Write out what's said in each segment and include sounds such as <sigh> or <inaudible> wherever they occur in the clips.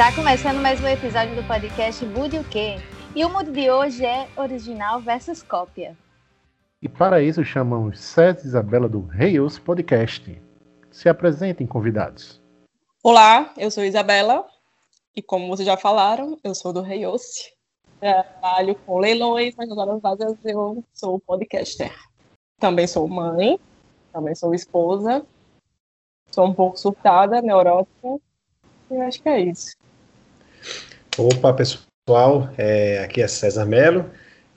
Está começando mais um episódio do podcast Mude o Quê? E o Mude de hoje é original versus cópia. E para isso chamamos César e Isabela do Reios Podcast. Se apresentem, convidados. Olá, eu sou Isabela e como vocês já falaram, eu sou do Reios. Trabalho com leilões, mas nas horas vagas eu sou podcaster. Também sou mãe, também sou esposa, sou um pouco surtada, neurótica, e acho que é isso. Opa, pessoal, é, aqui é César Melo,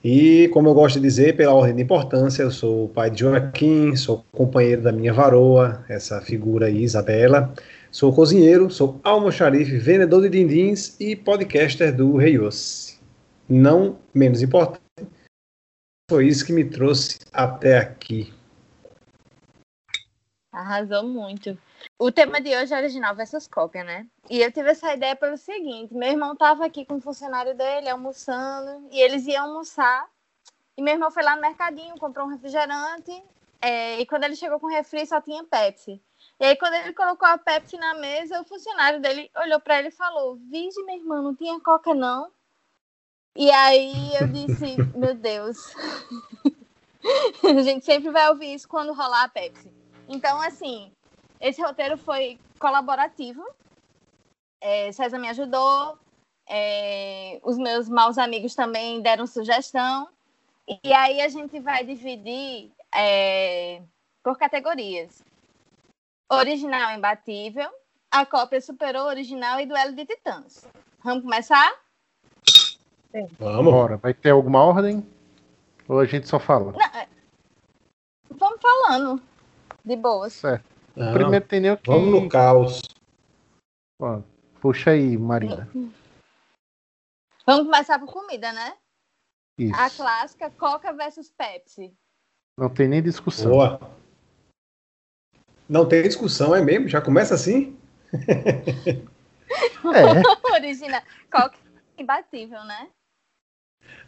e como eu gosto de dizer, pela ordem de importância, eu sou o pai de Joaquim, sou companheiro da minha varoa, essa figura aí, Isabela, sou cozinheiro, sou almoxarife, vendedor de dindins e podcaster do Reios. Não menos importante, foi isso que me trouxe até aqui. Arrasou muito. O tema de hoje é original versus cópia, né? E eu tive essa ideia pelo seguinte: meu irmão tava aqui com um funcionário dele almoçando e eles iam almoçar. E meu irmão foi lá no mercadinho, comprou um refrigerante. É, e quando ele chegou com o refri, só tinha Pepsi. E aí, quando ele colocou a Pepsi na mesa, o funcionário dele olhou para ele e falou: Vige, meu irmão, não tinha coca, não. E aí eu disse: <laughs> Meu Deus. <laughs> a gente sempre vai ouvir isso quando rolar a Pepsi. Então, assim, esse roteiro foi colaborativo. É, César me ajudou, é, os meus maus amigos também deram sugestão. E aí a gente vai dividir é, por categorias. Original imbatível, a cópia superou o original e duelo de titãs. Vamos começar? Sim. Vamos. Bora. Vai ter alguma ordem? Ou a gente só fala? Não, é, vamos falando. De boa. Certo. Não, Primeiro tem nem o que. Vamos no caos. Ó, puxa aí, Marina. Vamos começar por comida, né? Isso. A clássica Coca versus Pepsi. Não tem nem discussão. Boa. Não tem discussão, é mesmo? Já começa assim? é. <laughs> Original. Coca imbatível, né?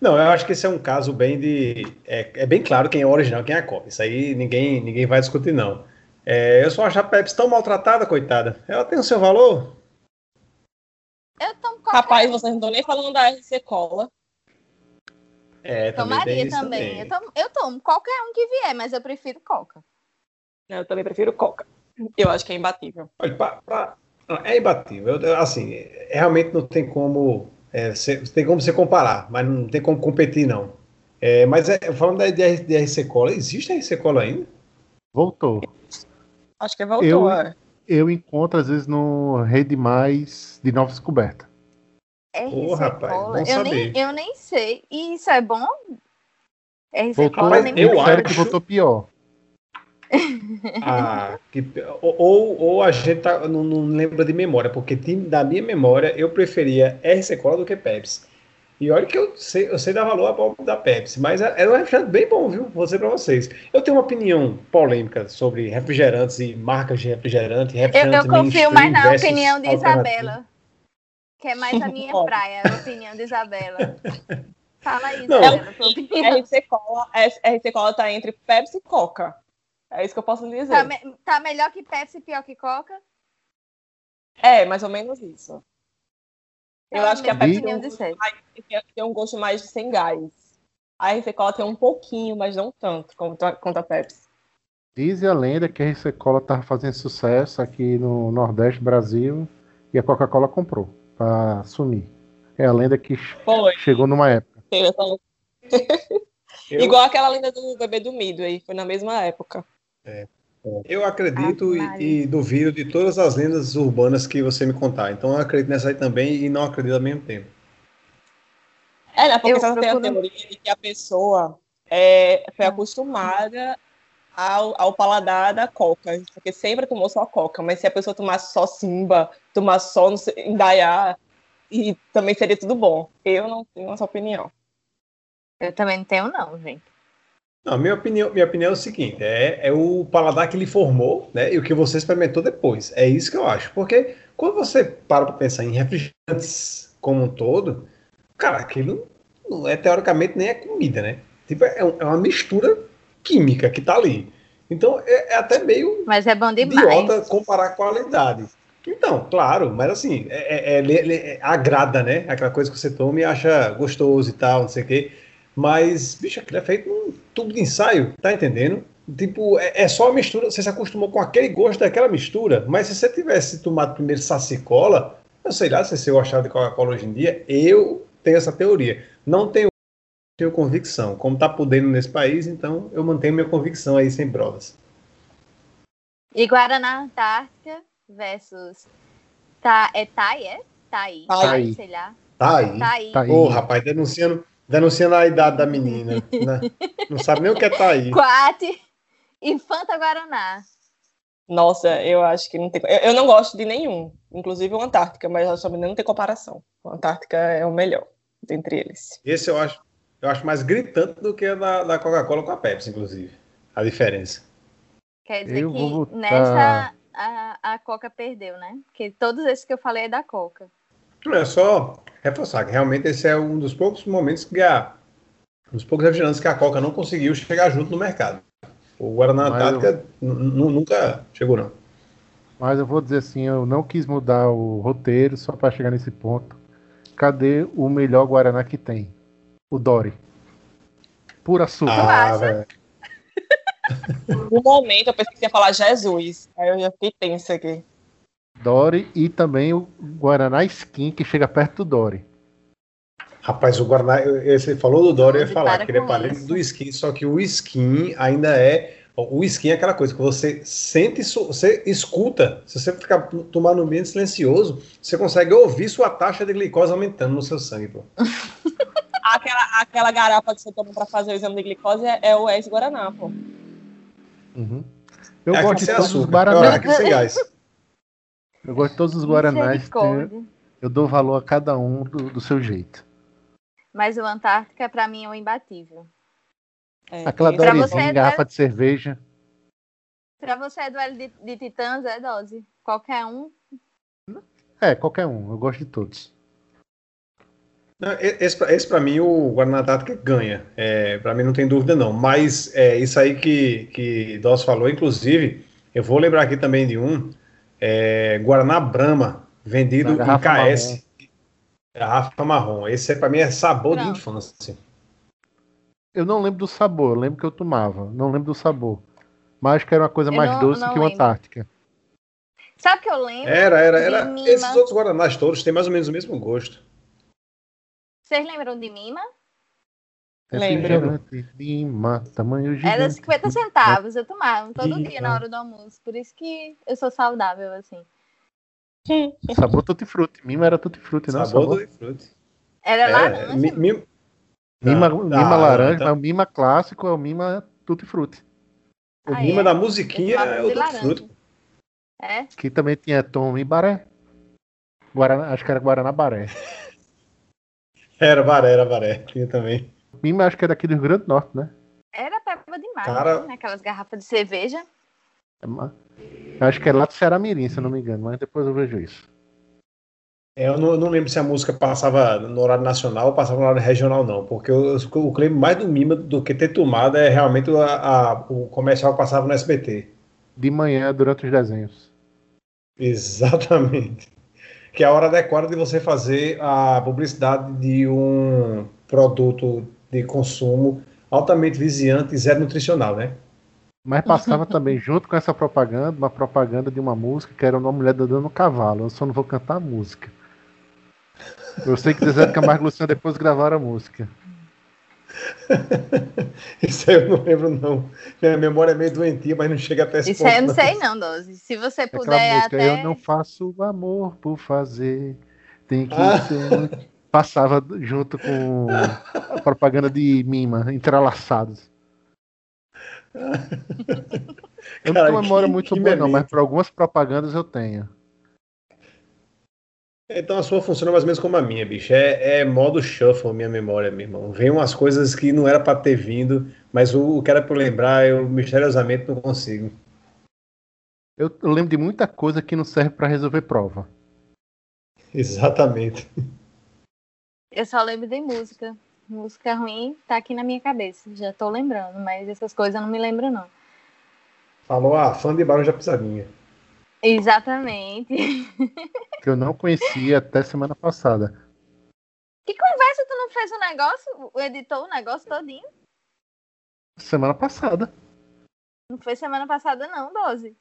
Não, eu acho que esse é um caso bem de. É, é bem claro quem é o original quem é a cópia. Isso aí ninguém, ninguém vai discutir, não. É, eu só acho a Pepsi tão maltratada, coitada. Ela tem o seu valor? Eu tomo qualquer... Rapaz, vocês não estão nem falando da RC Cola. É, também Tomaria também. também. Eu, tomo, eu tomo qualquer um que vier, mas eu prefiro Coca. Eu também prefiro Coca. Eu acho que é imbatível. Olha, pra, pra... é imbatível. Eu, assim, realmente não tem como. É, tem como você comparar, mas não tem como competir, não. É, mas é, falando da, RC Cola, existe a RC Cola ainda? Voltou. Acho que voltou, eu, é. Eu encontro, às vezes, no Rede Mais de Nova Descoberta. RC oh, rapaz, Cola. Eu nem, eu nem sei. E isso é bom? RC voltou, Cola nem eu acho que voltou pior. <laughs> ah, que, ou, ou a gente tá, não, não lembra de memória, porque da minha memória eu preferia RC Cola do que Pepsi. E olha que eu sei, eu sei dar valor à da Pepsi, mas era é, é um refrigerante bem bom, viu? Vou dizer pra vocês. Eu tenho uma opinião polêmica sobre refrigerantes e marcas de refrigerante. refrigerante eu, eu confio mais na opinião de Isabela. Que é mais a minha praia, a opinião de Isabela. Fala aí, Não. Isabela, sua opinião. RC Cola, RC Cola tá entre Pepsi e Coca. É isso que eu posso dizer. Tá, me, tá melhor que Pepsi e pior que Coca? É, mais ou menos isso. Eu acho que a Pepsi tem um, tem um gosto mais de sem gás. A RC Cola tem um pouquinho, mas não tanto quanto a, quanto a Pepsi. Diz a lenda que a RC Cola estava fazendo sucesso aqui no Nordeste Brasil e a Coca-Cola comprou para assumir. É a lenda que Foi. chegou numa época. Eu... Igual aquela lenda do bebê do Midway, foi na mesma época. É. Eu acredito ah, e, e, duvido de todas as lendas urbanas que você me contar. Então eu acredito nessa aí também e não acredito ao mesmo tempo. É, né? Porque eu você tem a teoria de que a pessoa é, foi acostumada ao, ao paladar da coca, porque sempre tomou só coca, mas se a pessoa tomasse só simba, tomasse só indaiá, e também seria tudo bom. Eu não tenho essa opinião. Eu também não tenho, não, gente. Não, minha opinião, minha opinião é o seguinte: é, é o paladar que ele formou, né? E o que você experimentou depois. É isso que eu acho. Porque quando você para para pensar em refrigerantes como um todo, cara, aquilo não é teoricamente nem é comida, né? Tipo, é, é uma mistura química que tá ali. Então é, é até meio Mas é bom demais. idiota comparar a qualidade. Então, claro, mas assim, é, é, é, é, agrada, né? Aquela coisa que você toma e acha gostoso e tal, não sei o quê. Mas, bicho, aquilo é feito num tubo de ensaio, tá entendendo? Tipo, é, é, só a mistura, você se acostumou com aquele gosto daquela mistura, mas se você tivesse tomado primeiro sacicola, eu sei lá se você gostava de Coca-Cola hoje em dia, eu tenho essa teoria. Não tenho, tenho convicção. Como tá podendo nesse país, então eu mantenho minha convicção aí sem provas. E Guaraná Antártica versus. Tá, é Thai, é? Thai. Thai, sei lá. Thai. Thai. Thai. Ô, oh, rapaz, denunciando, denunciando a idade da menina. né? Não sabe nem o que é Thai. <laughs> Quate e Fanta Guaraná. Nossa, eu acho que não tem. Eu, eu não gosto de nenhum, inclusive o Antártica, mas acho que não tem comparação. O Antártica é o melhor dentre eles. Esse eu acho, eu acho mais gritante do que a da, da Coca-Cola com a Pepsi, inclusive. A diferença. Quer dizer eu que botar... nessa a, a Coca perdeu, né? Porque todos esses que eu falei é da Coca. É só reforçar que realmente esse é um dos poucos momentos que a. Um dos poucos refrigerantes que a Coca não conseguiu chegar junto no mercado. O Guaraná Antártica eu... nunca chegou, não. Mas eu vou dizer assim, eu não quis mudar o roteiro só para chegar nesse ponto. Cadê o melhor Guaraná que tem? O Dory. Pura açúcar. Ah, velho. <laughs> No momento eu pensei que ia falar Jesus. Aí eu já fiquei tensa aqui. Dory e também o Guaraná Skin, que chega perto do Dory. Rapaz, o Guaraná, você falou do Dory, eu ia falar que ele é parente do skin, só que o skin ainda é. O skin é aquela coisa que você sente, você escuta. Se você ficar tomar no ambiente silencioso, você consegue ouvir sua taxa de glicose aumentando no seu sangue, pô. <laughs> aquela, aquela garapa que você toma para fazer o exame de glicose é, é o ex-Guaraná, pô. Uhum. Eu é gosto de açúcar. os Guaranás. É eu gosto de todos os Guaranás. Eu dou valor a cada um do, do seu jeito. Mas o Antártica, para mim, é o imbatível. É. Aquela dorezinha, é garrafa de cerveja. Pra você é duelo de, de titãs, é dose. Qualquer um. É, qualquer um. Eu gosto de todos. Esse, esse para mim, o Guaraná Antártica ganha. É, para mim não tem dúvida não. Mas é, isso aí que, que Dós falou, inclusive, eu vou lembrar aqui também de um. É, Guaraná Brahma, vendido em KS. Garrafa marrom. Esse é, para mim é sabor não. de infância. Eu não lembro do sabor, eu lembro que eu tomava. Não lembro do sabor. Mas que era uma coisa eu mais não, doce não que o Antártica. Sabe que eu lembro? Era, era, era. Esses outros Guaranás todos têm mais ou menos o mesmo gosto. Vocês lembram de Mima? É Lembro. Mima, tamanho gigante. Era 50 centavos, eu tomava todo dia na hora do almoço. Por isso que eu sou saudável, assim. <laughs> Sabor tutti frutti. Mima era tutti frutti, não? Sabor, sabor. tutti frutti. Era é, laranja. Mi, mi... Mima, ah, mima ah, laranja, tá. o mima clássico é o mima tutti frutti. O ah, mima é? da musiquinha é o tutti frutti. É? Que também tinha Tom e Baré. Guaraná, acho que era Guaraná Baré. <laughs> Era Baré, era Baré. Tinha também. Mima acho que é daqui do Rio Grande do Norte, né? Era peba demais, Cara... né? Aquelas garrafas de cerveja. É acho que é lá do Ceará Mirim, se eu não me engano, mas depois eu vejo isso. É, eu não, não, lembro se a música passava no horário nacional ou passava no horário regional, não, porque eu, eu lembro mais do Mima do que ter tomado é realmente a, a, o comercial que passava no SBT. De manhã, durante os desenhos. Exatamente que é a hora adequada de você fazer a publicidade de um produto de consumo altamente viziante e zero nutricional, né? Mas passava também, junto com essa propaganda, uma propaganda de uma música que era uma mulher dando cavalo. Eu só não vou cantar a música. Eu sei que Zezé Camargo e Luciano depois gravaram a música. <laughs> Isso aí eu não lembro, não. Minha memória é meio doentia, mas não chega até esse Isso ponto. Isso aí eu não, sei, não, Doze. Se você puder música, até... Eu não faço amor por fazer. Tem que ah. ser... Passava junto com a propaganda de Mima, entrelaçados. Eu não tenho memória muito boa, não, mas para algumas propagandas eu tenho. Então a sua funciona mais ou menos como a minha, bicho. É, é modo shuffle minha memória, meu irmão. Vem umas coisas que não era para ter vindo, mas o, o que era para lembrar, eu misteriosamente não consigo. Eu, eu lembro de muita coisa que não serve para resolver prova. <laughs> Exatamente. Eu só lembro de música. Música ruim tá aqui na minha cabeça. Já tô lembrando, mas essas coisas eu não me lembro, não. Falou a fã de Barão da Pisadinha. Exatamente. <laughs> Que eu não conhecia até semana passada. Que conversa tu não fez o negócio? Editou o negócio todinho? Semana passada. Não foi semana passada, não, 12.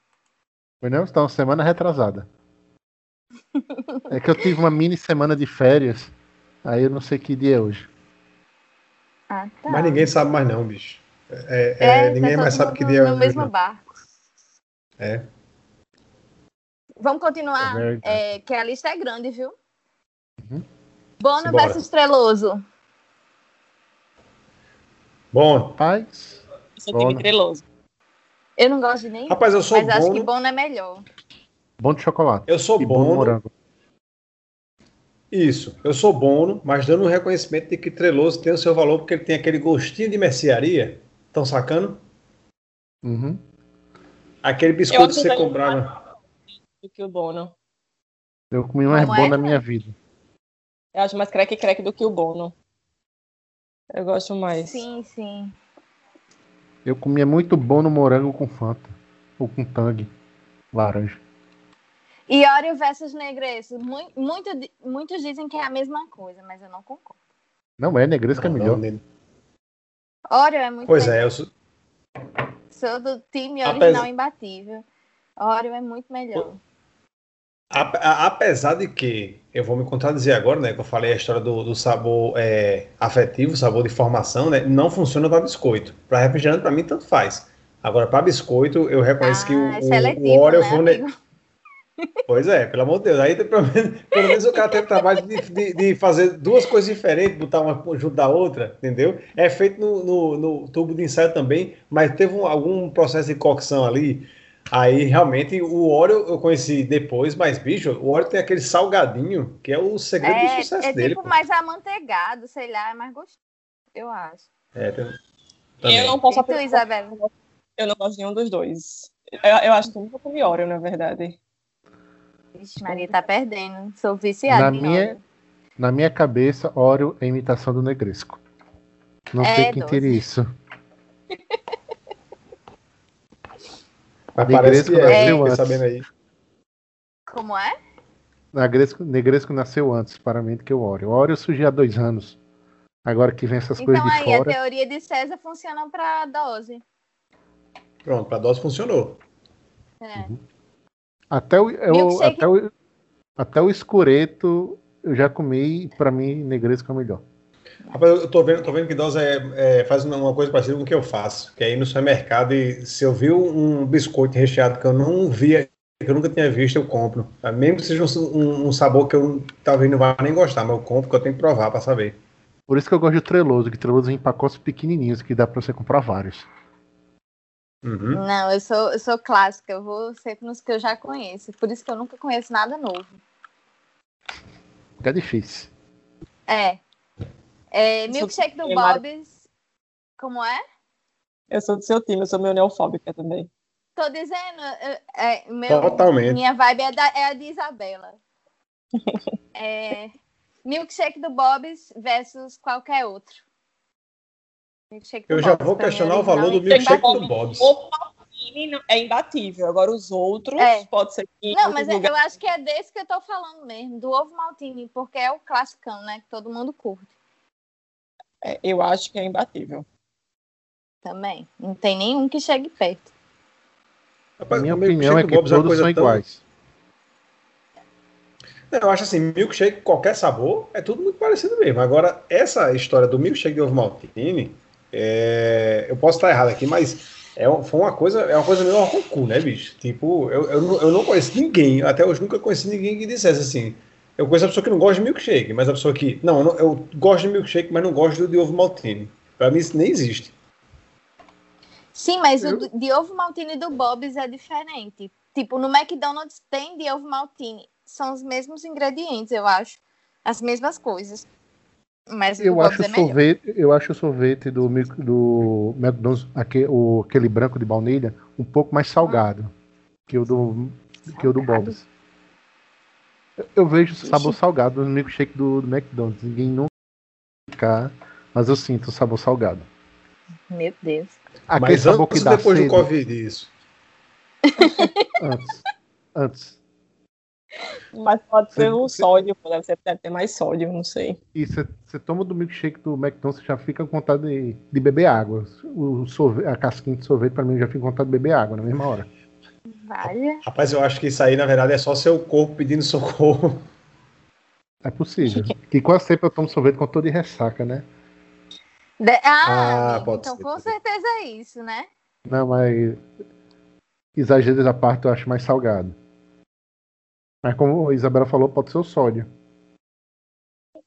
Foi não? Então, semana retrasada. É que eu tive uma mini semana de férias. Aí eu não sei que dia é hoje. Ah, tá. Mas ninguém sabe mais não, bicho. É, é, É, tá ninguém mais sabe que dia é No hoje, mesmo não. barco. É. Vamos continuar, É é, que a lista é grande, viu? Uhum. Bono Simbora. versus Treloso. Bom, Paz. Eu sou time Bono. treloso. Eu não gosto de nenhum, rapaz, eu sou mas acho que Bono. Bono é melhor. Bom de chocolate. Eu sou e Bono. morango. Isso, eu sou Bono, mas dando um reconhecimento de que Treloso tem o seu valor porque ele tem aquele gostinho de mercearia. Estão sacando? Uhum. Aquele biscoito que você comprava. Do que o Bono. Eu comi mais Como bom é? na minha vida. Eu acho mais crack crack do que o Bono. Eu gosto mais. Sim, sim. Eu comia muito bom no morango com Fanta. Ou com Tang. Laranja. E Oreo versus Negresco. Mu- muito di- muitos dizem que é a mesma coisa, mas eu não concordo. Não é, negresco é Não, melhor. não, Oreo é muito Pois melhor. é, eu sou, Sou do time Apes- original imbatível. Oreo é muito melhor. Apesar de que, eu vou me contradizer agora, né? Que eu falei a história do, do sabor é, afetivo, sabor de formação, né? Não funciona para biscoito. Para refrigerante, para mim, tanto faz. Agora, para biscoito, eu reconheço que o, Ah, é seletivo, o Oreo né, foi um? Pois é, pelo amor de Deus. Aí, <laughs> pelo menos, pelo menos o cara teve trabalho de, de- de fazer duas coisas diferentes, botar uma junto da outra, entendeu? É feito no, no- no tubo de ensaio também, mas teve um- algum processo de cocção ali. Aí, realmente, o Oreo eu conheci depois, mas, bicho, o Oreo tem aquele salgadinho, que é o segredo do É, sucesso é dele. tipo pô. mais amanteigado, sei lá, é mais gostoso, eu acho. É, tem- Eu também. não posso E tu, Isabela? Eu não gosto de nenhum dos dois. Eu, eu acho que eu nunca comi Oreo, na verdade. Vixe, Maria tá perdendo. Sou viciada Na em minha- Oreo. Na minha cabeça, Oreo é imitação do negresco. Não É, sei quem doce. teria isso. Mas Negresco parece é, nasceu antes. sabendo aí. Como é? Negresco, negresco nasceu antes, para mim, do que o Oreo. O Oreo surgiu há dois anos. Agora que vem essas coisas Então de aí, a fora. teoria de César funciona pra dose. Pronto, para dose funcionou. É. Até o, eu- Milkshake. até, o, até o escureto eu já comi e pra mim negresco é o melhor. Rapaz, eu tô vendo, tô vendo que Dose é, é, faz uma- coisa parecida com o que eu faço. Que é ir no supermercado e se eu vi um biscoito recheado que eu não via, que eu nunca tinha visto, eu compro. Tá? Mesmo que seja um, um- sabor que eu talvez não vá nem gostar, mas eu compro porque eu tenho que provar para saber. Por isso que eu gosto de treloso, que treloso vem em pacotes pequenininhos que dá pra você comprar vários. Uhum. Não, eu sou, eu sou clássica, eu vou sempre nos que eu já conheço. Por isso que eu nunca conheço nada novo. É difícil. É. é milkshake do Bob's. Como é? Eu sou do seu time, eu sou meio neofóbica também. Tô dizendo, é, meu, Totalmente. minha vibe é, da- é a de Isabela. <laughs> É, milkshake do Bob's versus qualquer outro. Eu já Bob's, vou mim, questionar o valor do milkshake do Bob's. O é imbatível. Agora os outros, É. pode ser que. Não, mas é- lugares- eu acho que é desse que eu tô falando mesmo, do ovo maltine, porque é o classicão, né? Que todo mundo curte é, eu acho que é imbatível. também. Não tem nenhum que chegue perto. Rapaz, minha opinião é do que Bob's uma todos coisa são tão- iguais. Não, Eu acho assim, milkshake, qualquer sabor, é tudo muito parecido mesmo. Agora, essa história do milkshake de ovo maltine, é, eu posso estar errado aqui, mas é, foi uma coisa, é uma coisa meio arrocu, né, bicho? Tipo, eu, eu, não- eu não conheço ninguém, até hoje nunca conheci ninguém que dissesse assim. Eu conheço a pessoa que não gosta de milkshake, mas a pessoa que. Não, eu, não- eu gosto de milkshake, mas não gosto do de ovo maltine. Pra mim isso nem existe. Sim, mas Eu- o de ovo maltine do Bob's é diferente. Tipo, no McDonald's tem de ovo maltine. São os mesmos ingredientes, eu acho. As mesmas coisas. Mas Eu acho, é sorvete, eu acho o sorvete do, do McDonald's, aque- o- aquele branco de baunilha, um pouco mais salgado que o do, que o do? Bob's. Eu- Eu vejo o sabor Ixi. salgado no milkshake do, do McDonald's. Ninguém nunca ficar, mas eu sinto o sabor salgado. Meu Deus. Aquele mas sabor que antes dá ou depois sede, do Covid, isso. <laughs> antes. antes. Mas pode ser o Você- sódio, deve, ser, deve ter mais sódio, não sei. E você você toma do milkshake do McDonald's, você já fica com vontade de, de beber água. O sorvete, a casquinha de sorvete, pra mim, já fica com vontade de beber água na mesma hora. Vale. Rapaz, eu acho que isso aí, na verdade, é só seu corpo pedindo <laughs> socorro. É possível. E quase sempre eu tomo sorvete quando tô de ressaca, né? De- Ah, Ah, amigo, pode então ser, com certeza é isso, né? Não, mas exageros à parte, eu acho mais salgado. Mas como a Isabela falou, pode ser o sódio.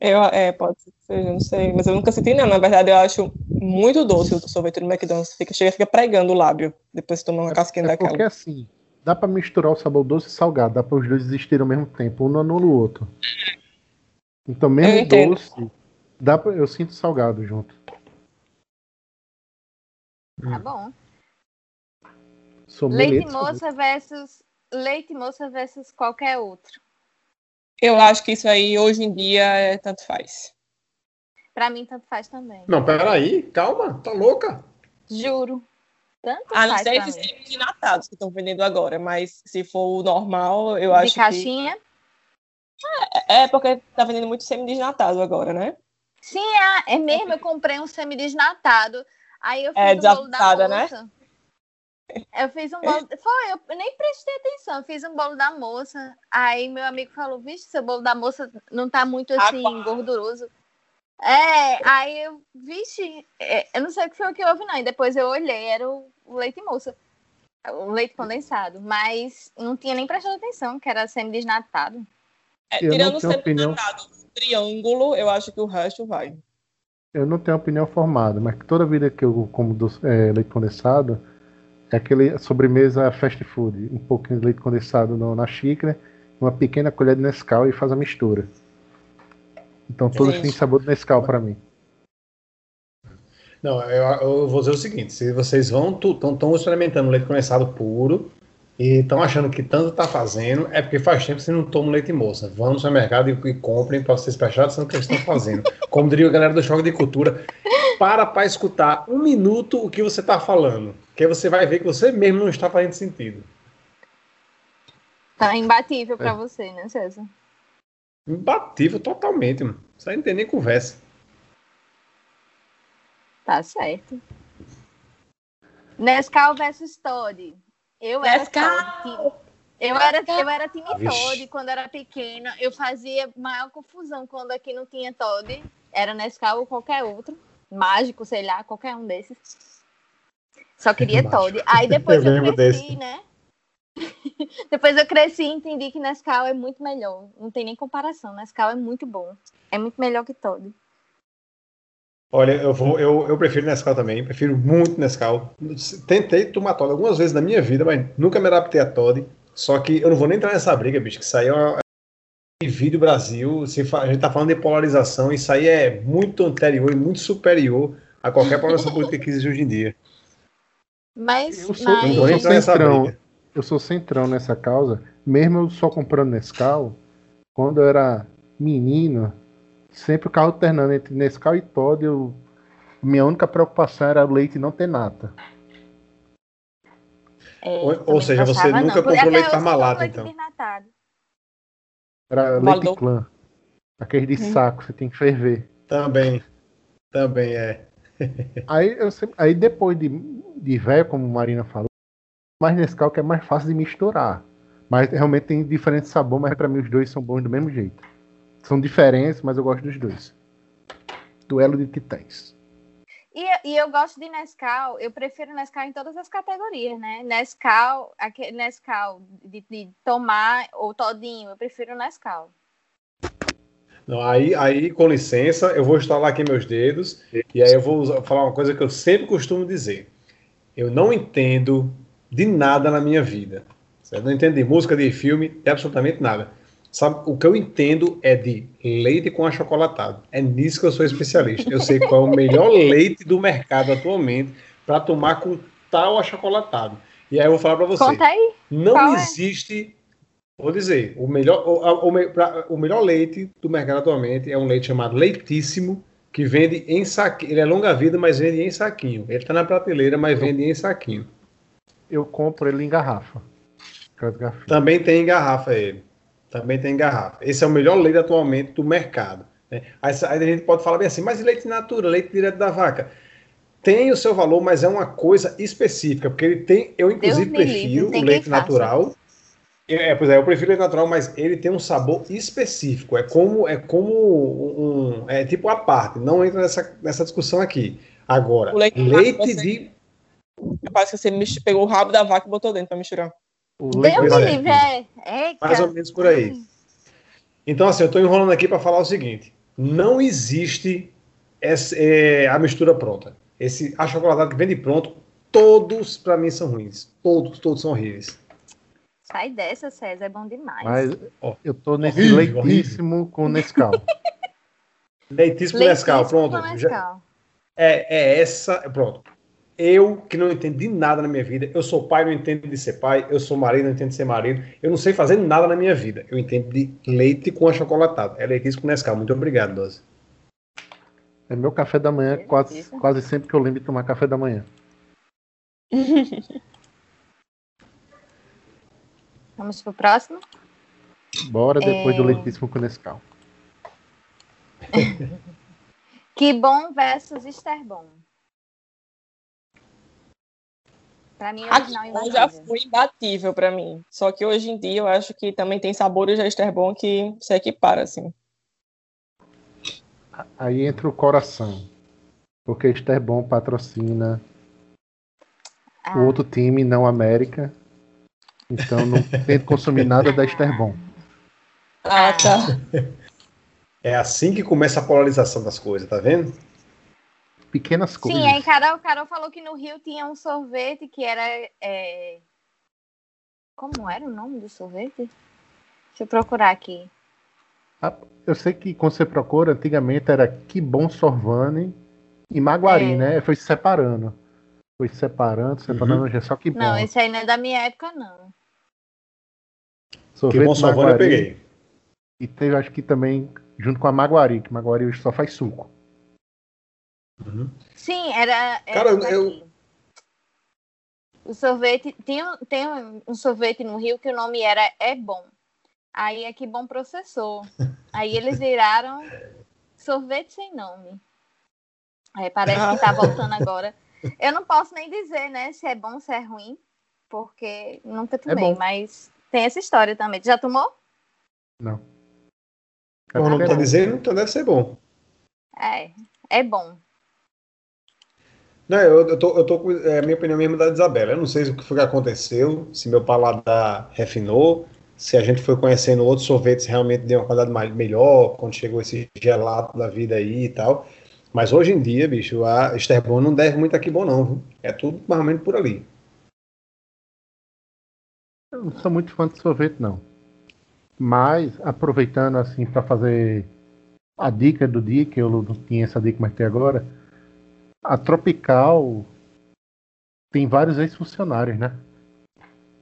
Eu, é, pode ser não sei. Mas eu nunca senti, não. Na verdade, eu acho muito doce o sorvete do McDonald's. Fica, chega, fica pregando o lábio depois de tomar uma casquinha É daquela. porque assim, dá pra misturar o sabor doce e salgado, dá para os dois existirem ao mesmo tempo, um não anula o outro. Então, Eu mesmo entendo. doce, dá pra, eu sinto salgado junto. Tá bom. Sou Leite moça versus leite moça versus qualquer outro. Eu acho que isso aí, hoje em dia, é, tanto faz. Pra mim, tanto faz também. Não, peraí, calma, tá louca? Juro. Tanto A não faz ser pra esses mim. semi-natados que estão vendendo agora, mas se for o normal, eu De acho caixinha? que... É porque tá vendendo muito semi-desnatado agora, né? Sim, é, é mesmo. Eu comprei um semi-desnatado. Aí eu fiz É, um bolo da desavisada, né? Eu fiz um bolo. Foi, eu nem prestei atenção. Eu fiz um bolo da moça. Aí meu amigo falou: Vixe, seu bolo da moça não tá muito assim, Aguado. gorduroso. É, aí eu, vixe, é, eu não sei o que foi o que houve, não. E depois eu olhei, era o, o leite moça. O leite condensado. Mas não tinha nem prestado atenção, que era semi-desnatado. É, tirando o semi-desnatado, triângulo, eu acho que o resto vai. Eu não tenho opinião formada, mas toda vida que eu como doce- é, leite condensado, é aquele sobremesa fast food. Um pouquinho de leite condensado no- na xícara, uma pequena colher de Nescau e faz a mistura. Então todos Gente. têm sabor de Nescau pra mim. Não, eu, eu vou dizer o seguinte: se vocês vão, estão experimentando leite condensado puro e estão achando que tanto tá fazendo, é porque faz tempo que vocês não tomam leite moça. Vão no supermercado e, e comprem para vocês prestarem atenção no que eles estão fazendo. <laughs> Como diria a galera do Choque de Cultura, para para escutar um minuto o que você está falando, que aí você vai ver que você mesmo não está fazendo sentido. Tá imbatível É. pra você, né, César? Imbatível totalmente, mano. Isso aí não tem nem conversa. Tá certo. Nescau versus Todd. Eu era Nescau! Eu era, eu era time. Todd quando era pequena. Eu fazia maior confusão quando aqui não tinha Todd. Era Nescau ou qualquer outro. Mágico, sei lá, qualquer um desses. Só queria. Todd. Aí depois <laughs> Eu eu, cresci, desse. né? <laughs> depois eu cresci e entendi que Nescau é muito melhor. Não tem nem comparação. Nescau é muito bom. É muito melhor que Todd. Olha, eu, vou, eu, eu prefiro Nescau também, prefiro muito Nescau. Tentei tomar Todd algumas vezes na minha vida, mas nunca me adaptei a Todd. Só que eu não vou nem entrar nessa briga, bicho, que isso aí é uma... vídeo Brasil, se a gente tá falando de polarização, isso aí é muito anterior e muito superior a qualquer polarização política que existe hoje em dia. Mas, Eu sou- Eu mas... entrar nessa Centrão. Eu sou centrão nessa causa, mesmo eu só comprando Nescau, quando eu era menino, sempre o carro alternando entre Nescau e Todd, eu, minha única preocupação era o leite não ter nata. É, Ou- ou seja, você nunca não. comprou leite eu Parmalat, leite então. Era Valor. leite clã. Aquele de Hum. saco, você tem que ferver. Também, também é. Aí, eu sempre- aí depois de, de velho, como a Marina falou, mais Nescau que é mais fácil de misturar. Mas realmente tem diferente sabor, mas pra mim os dois são bons do mesmo jeito. São diferentes, mas eu gosto dos dois. Duelo de titãs. E, e eu gosto de Nescau, eu prefiro Nescau em todas as categorias, né? Nescau, aquele Nescau de, de tomar ou todinho, eu prefiro Nescau. Não, aí, aí, com licença, eu vou instalar aqui meus dedos e aí eu vou usar- falar uma coisa que eu sempre costumo dizer. Eu não entendo de nada na minha vida. certo? Não entendo de música, de filme, de absolutamente nada. Sabe, o que eu entendo é de leite com achocolatado. É nisso que eu sou especialista. Eu sei qual é o melhor <laughs> leite do mercado atualmente para tomar com tal achocolatado. E aí eu vou falar para você. Conta aí. Não Qual é? existe, vou dizer, o melhor, o, o pra- o melhor leite do mercado atualmente é um leite chamado Leitíssimo, que vende em saquinho. Ele é longa vida, mas vende em saquinho. Ele está na prateleira, mas vende em saquinho. Eu compro ele em garrafa. Também tem em garrafa ele. Também tem em garrafa. Esse é o melhor leite atualmente do mercado. né? Aí, aí a gente pode falar bem assim, mas leite natura, leite direto da vaca? Tem o seu valor, mas é uma coisa específica, porque ele tem, eu inclusive me livre, prefiro o leite natural. É, pois é, eu prefiro o leite natural, mas ele tem um sabor específico. É como, é como um, é tipo a parte. Não entra nessa, nessa discussão aqui. Agora, O leite leite, você- de Parece que você pegou o rabo da vaca e botou dentro pra misturar. O Deus leite é. livre, é. Eita. Mais ou menos por aí. Então, assim, eu estou enrolando aqui para falar o seguinte: não existe essa, é, a mistura pronta. Esse achocolatado que vende pronto, todos para mim são ruins. Todos, todos são horríveis. Sai dessa, César, é bom demais. Mas Ó, eu tô nesse horrível, leitíssimo com Nescau. <laughs> Leitíssimo Leitíssimo Nescau, pronto. com Já- Nescau. é, é essa, pronto. Eu que não entendo de nada na minha vida, eu sou pai, não entendo de ser pai, eu sou marido, não entendo de ser marido, eu não sei fazer nada na minha vida. Eu entendo de leite com achocolatado. É leitíssimo com Nescau. Muito obrigado, Dose. É meu café da manhã, quase, quase sempre que eu lembro de tomar café da manhã. <laughs> Vamos pro próximo? Bora depois do É. leitíssimo com Nescau. <laughs> Que bom versus Esterbom. Pra mim, original Aqui imbatível. já foi imbatível pra mim. Só que hoje em dia eu acho que também tem sabores da Esterbon que se equipara, assim. Aí entra o coração. Porque Esterbom patrocina Ah, o outro time, não América. Então não tento consumir nada da Esterbom. Ah, tá. É assim que começa a polarização das coisas, tá vendo? Pequenas coisas. Sim, aí Carol, Carol falou que no Rio tinha um sorvete que era. é, Como era o nome do sorvete? Deixa eu procurar aqui. Eu sei que quando você procura, antigamente era Que Bom Sorvane e Maguari, É. né? Foi se separando. Foi se separando, separando, Uhum. já só Que Bom. Não, esse aí não é da minha época, não. Que Sorvete bom Salvani eu Maguari. peguei. E teve, acho que também, junto com a Maguari, que Maguari hoje só faz suco. Uhum. Sim, era. era Cara, daqui. eu- O sorvete. Tem, um- tem um- sorvete no Rio que o nome era É Bom. Aí é que bom processou. Aí eles viraram sorvete sem nome. Aí parece que tá voltando agora. Eu não posso nem dizer, né, se é bom ou se é ruim, porque nunca tomei, bom. mas tem essa história também. Já tomou? Não. Porra, não tá é bom. dizendo, então deve ser bom. É, é bom. Não, eu, eu tô, eu tô com é, a minha opinião mesmo da Isabela. Eu não sei o que foi que aconteceu, se meu paladar refinou, se a gente foi conhecendo outros sorvetes realmente de uma qualidade mais, melhor, quando chegou esse gelato da vida aí e tal. Mas hoje em dia, bicho, a Esterbon não deve muito aqui bom, não. Viu? É tudo mais ou menos por ali. Eu não sou muito fã de sorvete, não. Mas, aproveitando assim para fazer a dica do dia, que eu não tinha essa dica, mas tem agora. A Tropical tem vários ex-funcionários, né?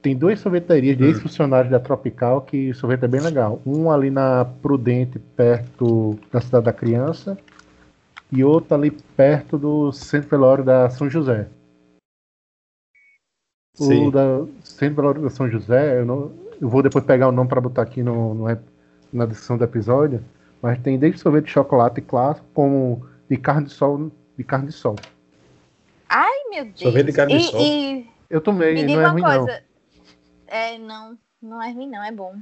Tem duas sorveterias de Hum. ex-funcionários da Tropical que o sorvete é bem legal. Um ali na Prudente, perto da Cidade da Criança, e outro ali perto do Centro Velório da São José. Sim. O da Centro São José, eu, não- eu vou depois pegar o nome para botar aqui no, no na descrição do episódio, mas tem desde sorvete de chocolate clássico, como de carne de sol, de carne de sol. Ai, meu Deus. Sorvete de carne de e, sol. e Eu tomei, me não é uma ruim não. coisa. É, não, não é ruim, não, é bom.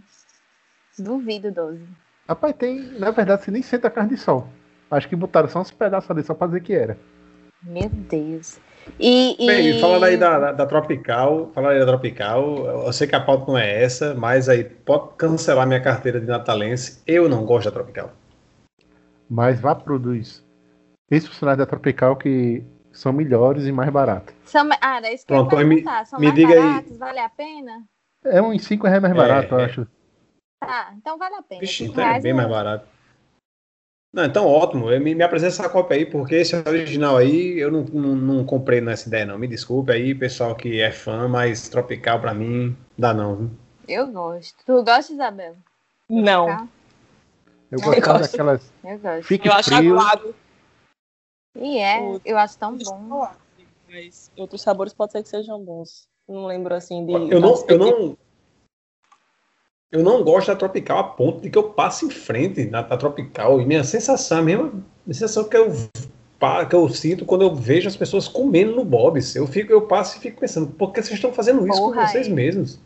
Duvido, 12. Rapaz, tem, na verdade, você nem sente a carne de sol. Acho que botaram só uns pedaços ali só pra dizer que era. Meu Deus. E, e... Bem, falando aí da, da, da Tropical, falando aí da Tropical, eu sei que a pauta não é essa, mas aí pode cancelar minha carteira de natalense. Eu não gosto da Tropical. Mas vá produz. Esses funcionários da Tropical que são melhores e mais baratos. São, ah, era isso que Pronto, eu ia me- perguntar. São me mais diga aí. baratos, vale a pena? É uns 5 reais mais É, barato, eu é. acho. Tá, então vale a pena. Vixe, então é bem mais barato. Não, então ótimo. Eu me, me apresenta essa cópia aí, porque esse original aí eu não, não, não comprei nessa ideia, não. Me desculpe aí, pessoal que é fã, mas Tropical pra mim, dá não, viu? Eu gosto. Tu gosta, Isabel? Não. Eu Eu gosto. daquelas. Eu gosto. Fique Eu acho frio. aguado. E é, O- eu acho tão bom. Mas outros sabores pode ser que sejam bons. Não lembro assim de. Eu não, eu não, eu não gosto da Tropical a ponto de que eu passe em frente na, na Tropical. E minha sensação, a mesma sensação que eu, que eu sinto quando eu vejo as pessoas comendo no Bob's. Eu, fico, eu passo e fico pensando, por que vocês estão fazendo isso Porra, com vocês é. mesmos?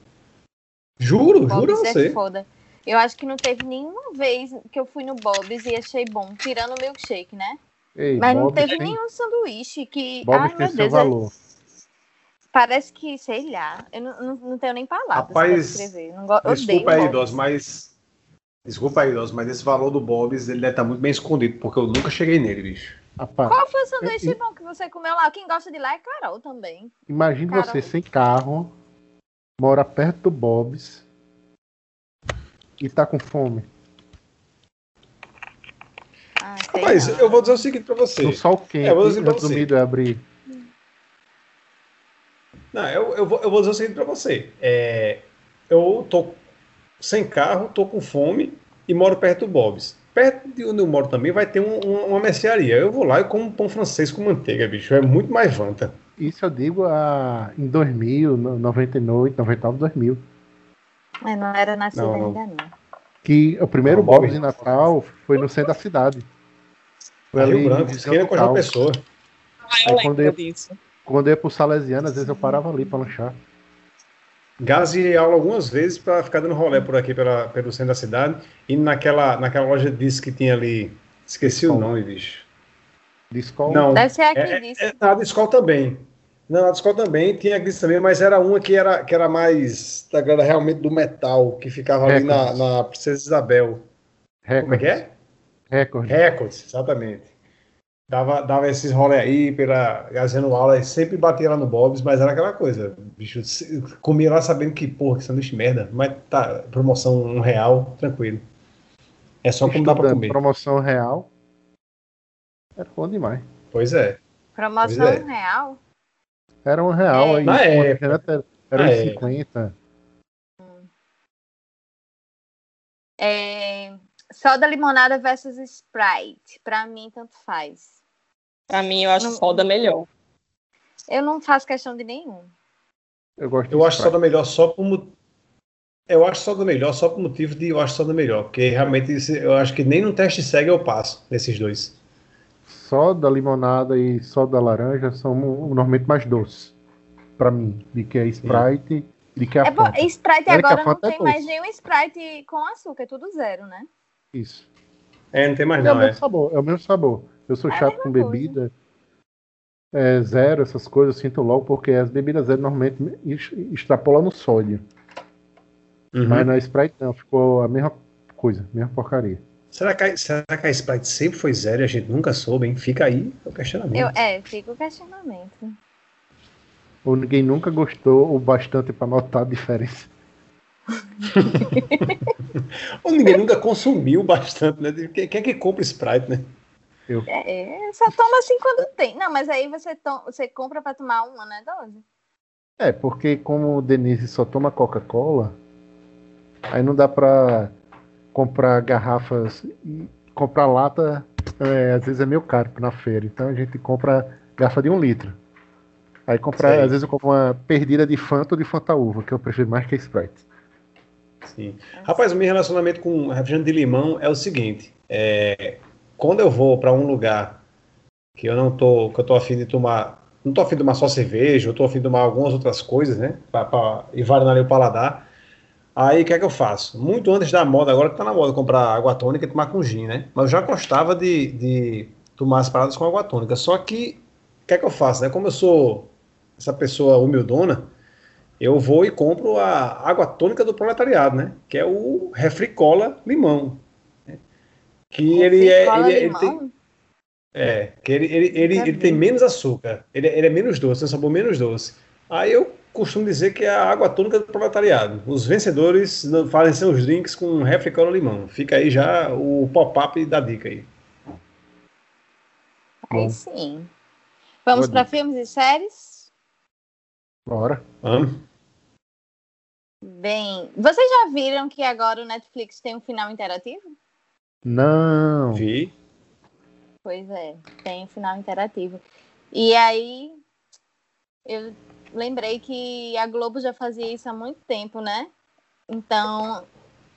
Juro, juro a Bob's é você. foda. Eu acho que não teve nenhuma vez que eu fui no Bob's e achei bom, tirando o milkshake, né? Ei, Mas não Bob's teve tem, nenhum sanduíche que. Bob's Ai, tem meu seu Deus. é- valor. Parece que, sei lá, eu não, não, não tenho nem palavras Rapaz, pra descrever. Não go... Desculpa aí, idoso, mas. Desculpa aí, idoso, mas esse valor do Bob's ele deve estar muito bem escondido, porque eu nunca cheguei nele, bicho. Rapaz, Qual foi o sanduíche bom que você comeu lá? Quem gosta de lá é Carol também. imagine Caramba. você sem carro, mora perto do Bob's e tá com fome. Ah, Rapaz, eu vou dizer o seguinte pra você. No sol quente, É, eu vou dizer pra você. milho abrir. Não, eu, eu, vou, eu vou dizer o seguinte pra você. É, eu tô sem carro, tô com fome e moro perto do Bob's. Perto de onde eu moro também vai ter um- um- uma mercearia. Eu vou lá e como pão francês com manteiga, bicho. É muito mais vanta. Isso eu digo a, em 2000, no- 99, 99, 2000. Eu não era nascida Não, ainda, não. Que o primeiro Não, Bob's de Natal foi no centro da cidade. Foi A ali Rio Branco, em esquina com a. Pessoa. Ah, eu Aí lembro eu- disso. Quando eu ia pro Salesiano, às vezes eu parava ali pra lanchar. Gaze aula algumas vezes para ficar dando rolê por aqui pela, pelo centro da cidade. E naquela, naquela loja de disco que tinha ali. Esqueci o Qual? nome, bicho. De escola. Não. Deve ser aqui É, disso. é, a da escola também. Não, a da escola também, tinha Gris também, mas era uma que era, que era mais da galera realmente do metal, que ficava ali na, Records. na Princesa Isabel. Como é que é? Recorde. Records, exatamente. Dava, dava esses rolê aí pela Gazendo Aula, e sempre batia lá no Bob's, mas era aquela coisa, bicho, comia lá sabendo que, porra, que sanduíche merda, mas tá, promoção um real, tranquilo. É só como dá pra comer. promoção real. Era bom demais. Pois é. Promoção Pois é. real? Era um real É. aí. Na época. Era, era Na uns época. 50. É... Soda limonada versus Sprite. Pra mim, tanto faz. Pra mim, eu acho Não- soda melhor. Eu não faço questão de nenhum. Eu gosto Eu acho Sprite. só da melhor só por eu acho só da melhor só por motivo de eu acho só da melhor, porque realmente eu acho que nem no teste cego eu passo nesses dois. Só da limonada e só da laranja são normalmente mais doces. Pra mim. De que a Sprite e de que a É bo... Fanta. Sprite Olha que a agora não é tem mais doce. nenhum Sprite com açúcar, é tudo zero, né? Isso. É, não tem mais é o não, é. mesmo sabor. É o mesmo sabor. Eu sou É chato com bebida. É, zero, essas coisas, eu sinto logo, porque as bebidas zero normalmente ex- extrapolam no sódio. Uhum. Mas na Sprite não, ficou a mesma coisa, a mesma porcaria. Será que, a, será que a Sprite sempre foi zero e a gente nunca soube, hein? Fica aí o questionamento. Eu, é, fica o questionamento. Ou ninguém nunca gostou o bastante pra notar a diferença. <laughs> Ou ninguém nunca consumiu bastante, né? Quem é que compra Sprite, né? É, só toma assim quando tem. Não, mas aí você, to... você compra pra tomar uma, né, dose? É, porque como o Denise só toma Coca-Cola, aí não dá pra comprar garrafas e comprar lata, é, às vezes é meio caro na feira. Então a gente compra garrafa de um litro. Aí comprar, às vezes eu compro uma perdida de Fanta ou de Fanta Uva, que eu prefiro mais que a Sprite. Sim. Rapaz, o meu relacionamento com refrigerante de limão é o seguinte: é, quando eu vou para um lugar que eu não tô, que eu tô afim de tomar, não tô afim de tomar só cerveja, eu tô afim de tomar algumas outras coisas, né? Para variando ali o paladar. Aí o que é que eu faço? Muito antes da moda, agora que tá na moda comprar água tônica e tomar com gin, né? Mas eu já gostava de, de tomar as paradas com água tônica. Só que o que é que eu faço, né? Como eu sou essa pessoa humildona, eu vou e compro a água tônica do proletariado, né? Que é o refricola limão. Que ele é, Cola ele, ele tem, é, que ele, ele, ele, ele tem menos açúcar, ele, ele é menos doce, tem um sabor menos doce. Aí eu costumo dizer que é a água tônica do proletariado. Os vencedores fazem seus drinks com refricola limão. Fica aí já o pop-up da dica aí. Aí Bom. sim. Vamos dica. filmes e séries? Bora. Vamos? Bem, vocês já viram que agora o Netflix tem um final interativo? Não. Vi. Pois é, tem um final interativo. E aí, eu lembrei que a Globo já fazia isso há muito tempo, né? Então,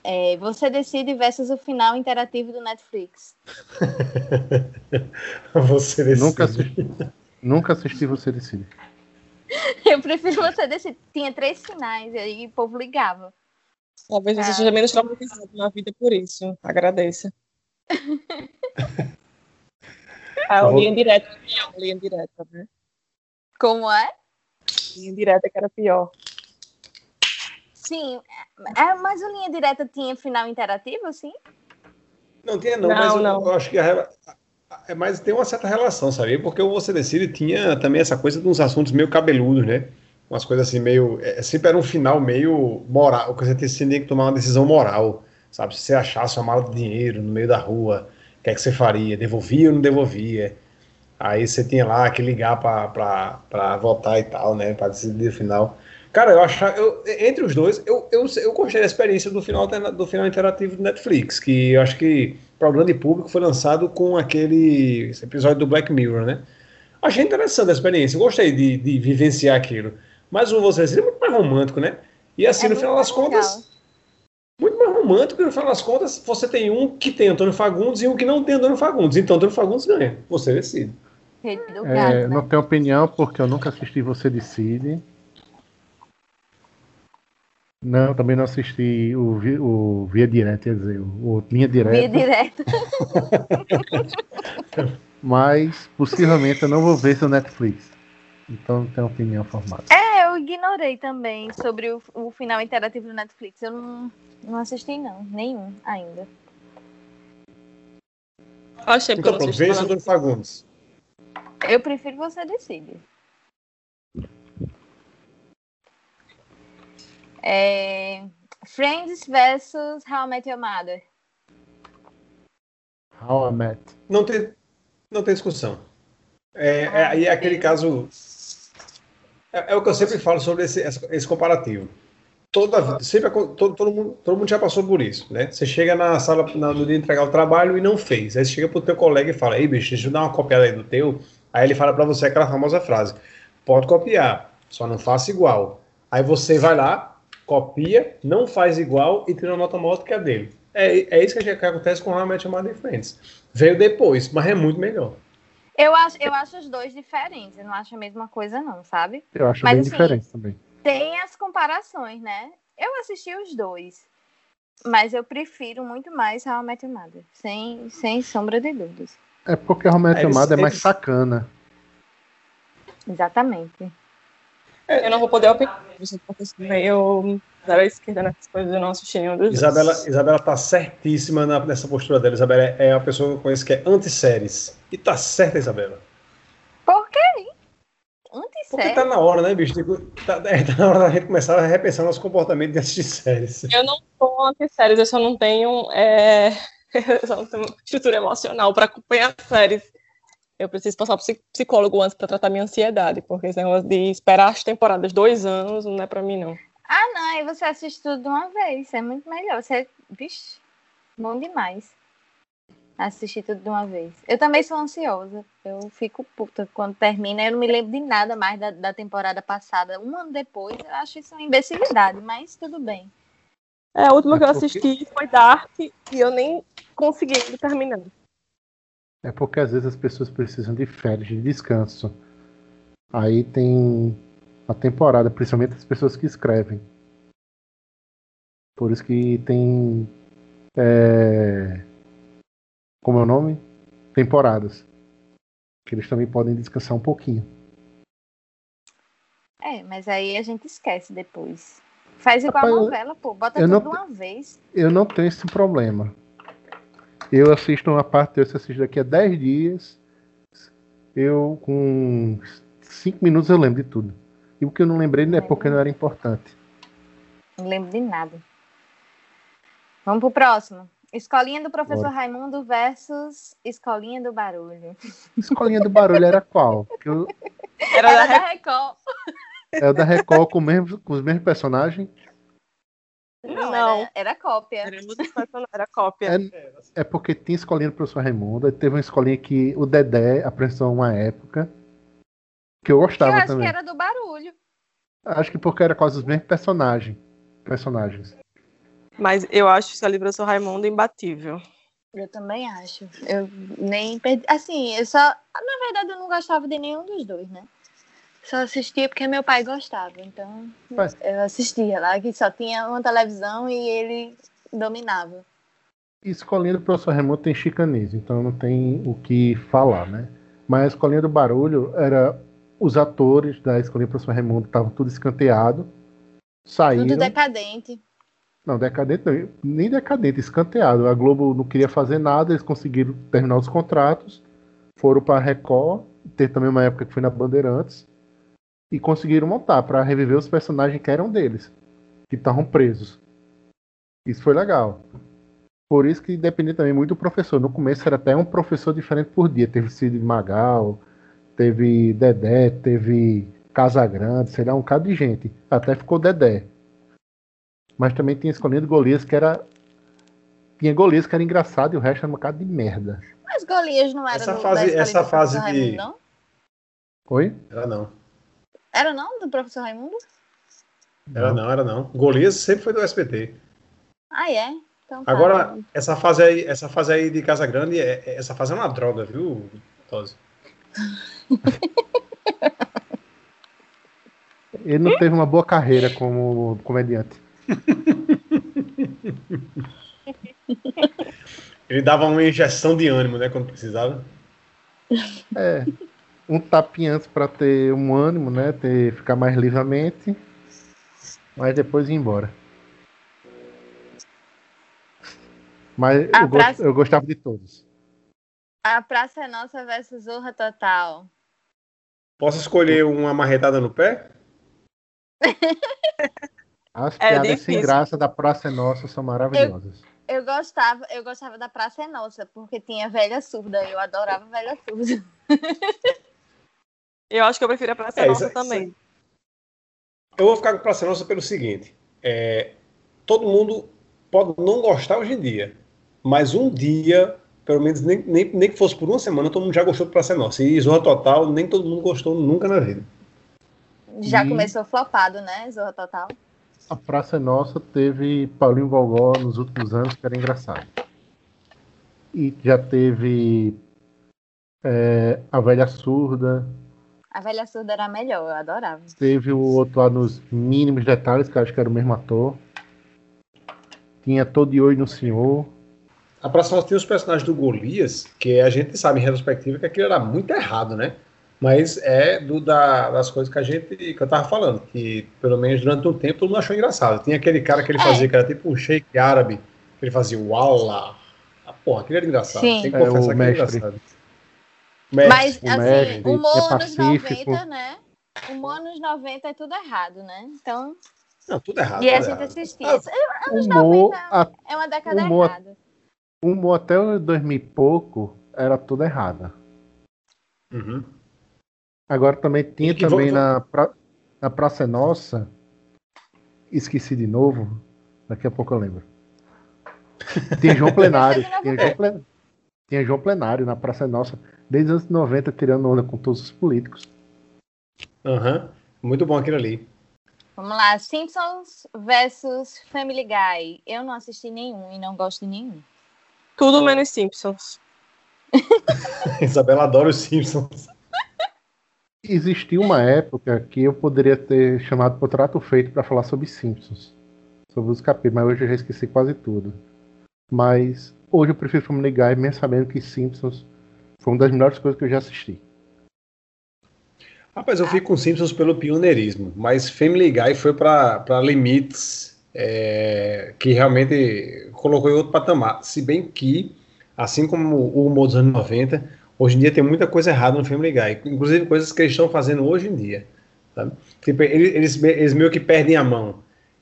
É, você decide versus o final interativo do Netflix. <laughs> você decide. Nunca assisti, nunca assisti Você Decide. <laughs> Eu prefiro você decide. Tinha três finais, e aí o povo ligava. Talvez você Ah. seja menos traumatizado na vida por isso. Agradeça. <laughs> A Tá bom. linha direta pior, a linha direta, né? Como é? Linha direta que era pior. Sim, é, mas o Linha Direta tinha final interativo, assim? Não tinha não, Não, mas eu, não. eu acho que a, é, mas tem uma certa relação, sabe? Porque o Você Decide tinha também essa coisa de uns assuntos meio cabeludos, né? Umas coisas assim meio, é, sempre era um final meio moral, que você tinha que tomar uma decisão moral, sabe? Se você achasse uma mala de dinheiro no meio da rua, o que é que você faria? Devolvia ou não devolvia? Aí você tinha lá que ligar para votar e tal, né? Para decidir o final. Cara, eu achava, eu, entre os dois, eu, eu, eu gostei da experiência do final, do final interativo do Netflix, que eu acho que para o grande público foi lançado com aquele episódio do Black Mirror, né? Achei interessante a experiência, gostei de, de vivenciar aquilo. Mas o Você Decide é muito mais romântico, né? E assim, É no final das contas, legal. muito mais romântico, e no final das contas, você tem um que tem Antônio Fagundes e um que não tem Antônio Fagundes. Então Antônio Fagundes ganha. Você decide. É, gato, né? não tenho opinião porque eu nunca assisti Você Decide. Não, também não assisti o, Vi- o Via Direta, quer dizer, o, Linha Via Direta. direta. <laughs> Mas possivelmente eu não vou ver isso no Netflix. Então não tenho opinião formada. É, eu ignorei também sobre o, o final interativo do Netflix. Eu não, não assisti, não. Nenhum ainda. Achei porque Então pronto, nada. Antônio Fagundes. Eu prefiro você decide. É, Friends versus How I Met Your Mother. How I Met. Não tem, não tem discussão. É, é, aí é aquele caso. É, é o que eu sempre falo sobre esse, esse comparativo. Toda, sempre, todo, todo, mundo, todo mundo já passou por isso, né? Você chega na sala na- no dia de entregar o trabalho e não fez. Aí você chega pro teu colega e fala: Ei, bicho, deixa eu dar uma copiada aí do teu. Aí ele fala pra você aquela famosa frase: Pode copiar, só não faça igual. Aí você vai lá, copia, não faz igual e tira uma nota maior do que a dele. É, é isso que, que acontece com Met Your Mother Friends. Veio depois, mas é muito melhor. Eu acho, eu acho os dois diferentes. Eu não acho a mesma coisa, não, sabe? Eu acho Mas, bem assim, diferente também. Tem as comparações, né? Eu assisti os dois. Mas eu prefiro muito mais How I Met Your Mother. Sem, sem sombra de dúvidas. É porque a Romero Eles- Amada é mais sacana. Exatamente. Eu não vou poder opinar, eu sou meio zero à esquerda nessas coisas, eu não assisti nenhum dos Isabela, dois. Isabela tá certíssima na- nessa postura dela. Isabela é é uma pessoa que eu conheço que é anti-séries. E tá certa, Isabela. Por quê? Porque Antissérie? tá na hora, né, bicho? Tipo, Tá, é, tá na hora da gente começar a repensar nosso comportamento de assistir séries. Eu não sou anti-séries, eu só não tenho, é, <laughs> eu só não tenho estrutura emocional para acompanhar séries. Eu preciso passar pro psi- psicólogo antes para tratar minha ansiedade, porque esse negócio de esperar as temporadas dois anos não é para mim, não. Ah, não. Aí você assiste tudo de uma vez. É muito melhor. Você. Vixe, bom demais. Assistir tudo de uma vez. Eu também sou ansiosa. Eu fico puta quando termina. Eu não me lembro de nada mais da, da temporada passada. Um ano depois, eu acho isso uma imbecilidade, mas tudo bem. É, a última É que eu porque- assisti foi Dark e eu nem consegui terminar. É porque às vezes as pessoas precisam de férias, de descanso. Aí tem a temporada, principalmente as pessoas que escrevem. Por isso que tem. é, como é o nome? Temporadas. Que eles também podem descansar um pouquinho. É, mas aí a gente esquece depois. Faz igual Rapaz, a novela, pô. Bota tudo não uma vez. Eu não tenho esse problema. Eu assisto uma parte, eu assisto daqui a 10 dias. Eu, com 5 minutos, eu lembro de tudo. E o que eu não lembrei não é porque não era importante. Não lembro de nada. Vamos pro próximo. Escolinha do professor Raimundo versus Escolinha do Barulho. Escolinha do Barulho era qual? Que eu- Era, Era da da Record. é o da Record com, mesmo- com os mesmos personagens. Não, Não. Era, era cópia. Era, era cópia. É, é porque tinha escolinha do professor Raimundo. Teve uma escolinha que o Dedé apresentou uma época. Que eu Eu gostava acho também. que era do barulho. Acho que porque era quase os mesmos personagens. Personagens. Mas eu acho que a livro Sou Raimundo imbatível. Eu também acho. Eu nem perdi. Assim, eu só. Na verdade, eu não gostava de nenhum dos dois, né? Só assistia porque meu pai gostava. Então, Mas- eu assistia lá, que só tinha uma televisão e ele dominava. Escolinha do professor Raimundo tem chicanismo, então não tem o que falar, né? Mas a escolinha do barulho era. Os atores da escolinha do professor Raimundo estavam tudo escanteado. Saíram. Tudo decadente. Não, decadente não, nem decadente, escanteado. A Globo não queria fazer nada, eles conseguiram terminar os contratos, foram para Record, teve também uma época que foi na Bandeirantes, e conseguiram montar para reviver os personagens que eram deles, que estavam presos. Isso foi legal. Por isso que dependia também muito do professor. No começo era até um professor diferente por dia. Teve Cid Magal, teve Dedé, teve Casagrande, sei lá, um bocado de gente. Até ficou Dedé. Mas também tinha escolhido Golias que era. Tinha Golias que era engraçado e o resto era um bocado de merda. Mas Golias não era Essa do, fase- essa fase de- Raimundo, não? Oi? Era não. Era não do professor Raimundo? Era não, era não. Golias sempre foi do SBT. Ah, é? Então, tá. Agora, essa fase aí, essa fase aí de Casa Grande, é- é- essa fase é uma droga, viu, Tosi? <laughs> Ele não teve uma boa carreira como comediante. Ele dava uma injeção de ânimo, né, quando precisava. É. Um tapinha antes pra ter um ânimo, né? Ter, ficar mais livremente. Mas depois ir embora. Mas eu, gost- praça- eu gostava de todos. A Praça é Nossa versus Zorra Total. Posso escolher uma marretada no pé? <laughs> As É piadas sem graça da Praça é Nossa são maravilhosas. Eu gostava, eu gostava da Praça é Nossa, porque tinha velha surda. Eu adorava velha surda. <laughs> Eu acho que eu prefiro a Praça É, Nossa isso- também. Eu vou ficar com Praça Nossa pelo seguinte: é, todo mundo pode não gostar hoje em dia, mas um dia, pelo menos nem, nem, nem que fosse por uma semana, todo mundo já gostou de Praça Nossa. E Zorra Total, nem todo mundo gostou nunca na vida. Já E- começou flopado, né? Zorra Total. A Praça é Nossa teve Paulinho Gogó nos últimos anos, que era engraçado. E já teve é, A Velha Surda, A velha surda era a melhor, eu adorava. teve o outro lá nos mínimos detalhes, que eu acho que era o mesmo ator. Tinha Todo de Olho no Senhor. A Praça Nossa tinha os personagens do Golias, que a gente sabe em retrospectiva que aquilo era muito errado, né? Mas é do, da- das coisas que a gente que eu tava falando, que pelo menos durante um tempo todo mundo achou engraçado. Tinha aquele cara que ele É. fazia, que era tipo um shake árabe, que ele fazia Walla. Ah, porra, aquilo era engraçado. Sim. Tem que É, confessar o que era mestre. engraçado. Mas, Mestre. o assim, mestre, humor é anos pacífico. 90, né? Humor anos 90 é tudo errado, né? Então, Não, tudo errado. e a tudo gente errado. assistia. Ah, Anos Humor, 90 a- é uma década humor- errada. humor até o 2000 e pouco era tudo errado. Uhum. Agora também tinha E que também vo- na, pra, na Praça Nossa. Esqueci de novo. Daqui a pouco eu lembro. <laughs> Tinha João Plenário. tinha, João Ple- tinha João Plenário na Praça Nossa. Desde os anos 90 tirando onda com todos os políticos. Aham. Muito bom aquilo ali. Vamos lá, Simpsons versus Family Guy. Eu não assisti nenhum e não gosto de nenhum. Tudo menos Simpsons. <laughs> <laughs> Isabela adora os Simpsons. Existiu uma época que eu poderia ter chamado por trato feito para falar sobre Simpsons. Sobre os capítulos, mas hoje eu já esqueci quase tudo. Mas hoje eu prefiro Family Guy, mesmo sabendo que Simpsons foi uma das melhores coisas que eu já assisti. Rapaz, eu fico com Simpsons pelo pioneirismo, mas Family Guy foi para limites é, que realmente colocou em outro patamar. Se bem que, assim como o humor dos anos 90, hoje em dia tem muita coisa errada no Family Guy, inclusive coisas que eles estão fazendo hoje em dia. sabe? Tipo, eles, eles, eles meio que perdem a mão.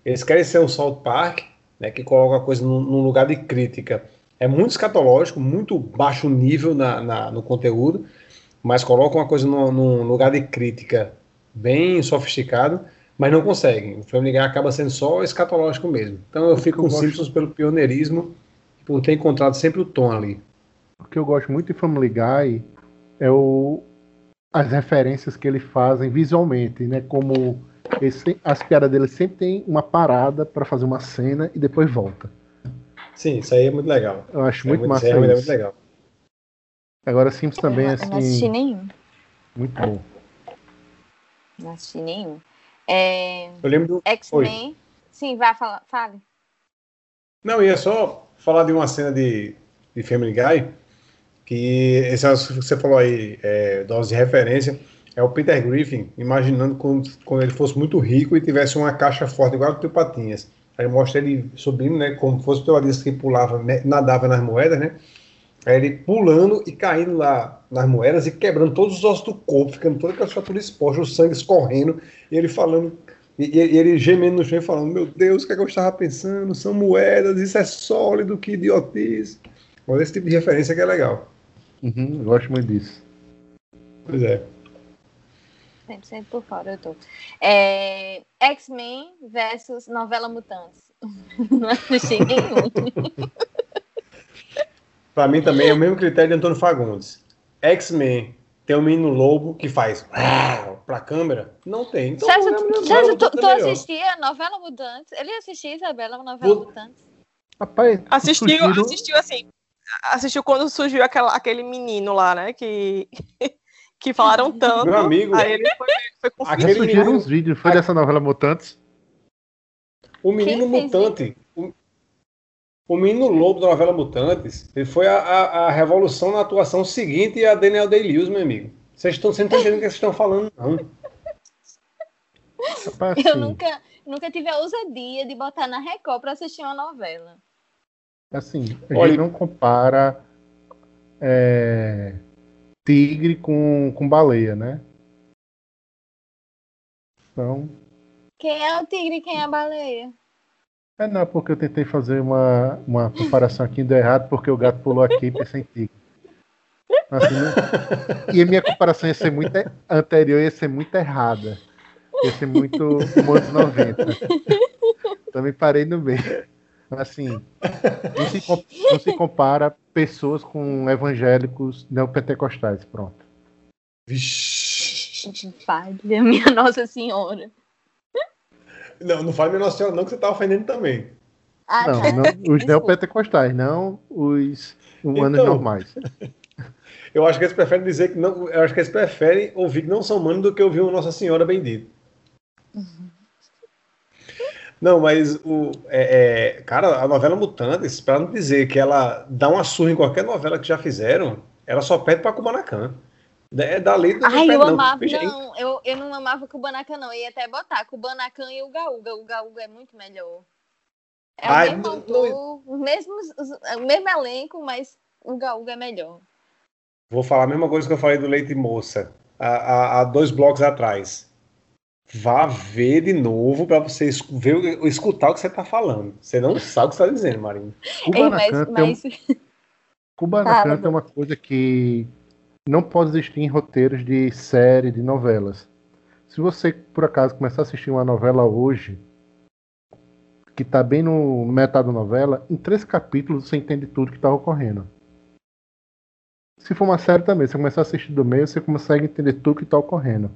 Eles querem ser um South Park, né, que coloca a coisa num, num lugar de crítica. É muito escatológico, muito baixo nível na, na- no conteúdo, mas colocam uma coisa num, num lugar de crítica bem sofisticado, mas não conseguem. O Family Guy acaba sendo só escatológico mesmo. Então eu fico eu com gosto- Simpsons pelo pioneirismo, por ter encontrado sempre o tom ali. O que eu gosto muito de Family Guy é o, as referências que eles fazem visualmente, né? Como Esse, as piadas dele sempre tem uma parada pra fazer uma cena e depois volta. Sim, isso aí é muito legal. Eu acho É muito massa isso aí é isso. muito legal. Agora Simpsons também é eu não assisti assim, nenhum. muito bom. Não assisti nenhum. É, Eu lembro do. X-Men. Sim, vai falar. Fale. Não, ia só falar de uma cena de, de Family Guy, que esse que você falou aí, é, dose de referência, é o Peter Griffin, imaginando quando, quando ele fosse muito rico e tivesse uma caixa forte, igual o Tio Patinhas. Aí mostra ele subindo, né, como fosse o Patinhas que pulava, né, nadava nas moedas, né? Aí ele pulando e caindo lá nas moedas e quebrando todos os ossos do corpo, ficando toda aquela estrutura exposta, o sangue escorrendo, e ele falando, e, e ele gemendo no chão e falando, meu Deus, o que, é que eu estava pensando? São moedas, isso é sólido, que idiotice. Olha esse tipo de referência que é legal. Uhum, eu gosto muito disso. Pois é. Sempre, sempre por fora eu tô. É, X-Men versus novela Mutantes. <laughs> Não assisti nenhum. <laughs> Pra mim também é o mesmo critério de Antônio Fagundes. X-Men tem o menino lobo que faz pra câmera? Não tem. Então, César, é tu, César, tu, é tu melhor. assistia novela Mutantes? Ele assistia, Isabela, novela Mu- Mutantes? Rapaz, Assistiu, sugiro- assistiu assim. Assistiu quando surgiu aquela, aquele menino lá, né? Que, <laughs> que falaram tanto. Meu amigo. Aí ele foi, foi. Aquele surgiram uns vídeos, foi dessa novela Mutantes? O menino Quem mutante. O, o menino lobo da novela Mutantes, ele foi a, a, a revolução na atuação seguinte a Daniel Day-Lewis, meu amigo. Vocês estão sempre entendendo o que vocês estão falando, não. Rapaz, Eu assim, nunca, nunca tive a ousadia de botar na Record pra assistir uma novela. Assim, a Olha- gente não compara é, tigre com, com baleia, né? Então, Quem é o tigre e quem é a baleia? é não, porque eu tentei fazer uma, uma comparação aqui deu errado, porque o gato pulou aqui e pensei em tigre. Assim, não- E a minha comparação ia ser muito e- anterior, ia ser muito errada. Ia ser muito anos 90. Também parei no meio. Assim, não se, não se compara pessoas com evangélicos neopentecostais, pronto. Vixe. Falha, <laughs> minha Nossa Senhora. Não, não fale Nossa Senhora, não, que você tá ofendendo também. Ah, Não, tá. não os neopentecostais, não os humanos Então, normais. <laughs> Eu acho que eles preferem dizer que não. Eu acho que eles preferem ouvir que não são humanos do que ouvir uma Nossa Senhora bendita. Não, mas o. é, é, cara, a novela Mutantes, pra não dizer que ela dá uma surra em qualquer novela que já fizeram, ela só pede pra Kubanacan. É dali do Ai, eu não. amava. Veja, Não, eu, eu não amava Kubanacan, não. Eu ia até botar Kubanacan e o Gaúga. O Gaúga é muito melhor. É o Ai, mesmo não- autor, mesmos, os- o mesmo elenco, mas o Gaúga é melhor. Vou falar a mesma coisa que eu falei do Leite Moça há, há- há dois blocos atrás. Vá ver de novo para você ver, escutar o que você tá falando. Você não sabe o que você tá dizendo, Marinho. Ei, mas, Kubanacan tem, um- mas <laughs> Kubanacan Fala, tem uma coisa que não pode existir em roteiros de série, de novelas. Se você, por acaso, começar a assistir uma novela hoje, que tá bem no metade da novela, em três capítulos você entende tudo que tá ocorrendo. Se for uma série também, você começar a assistir do meio, você consegue entender tudo que tá ocorrendo.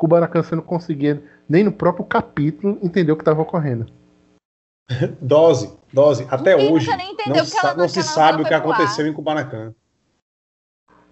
Kubanacan você não conseguia, nem no próprio capítulo, entender o que estava ocorrendo. <laughs> Dose, dose. Até Ninguém hoje não, sa- não se sabe o que pro ar. aconteceu em Kubanacan.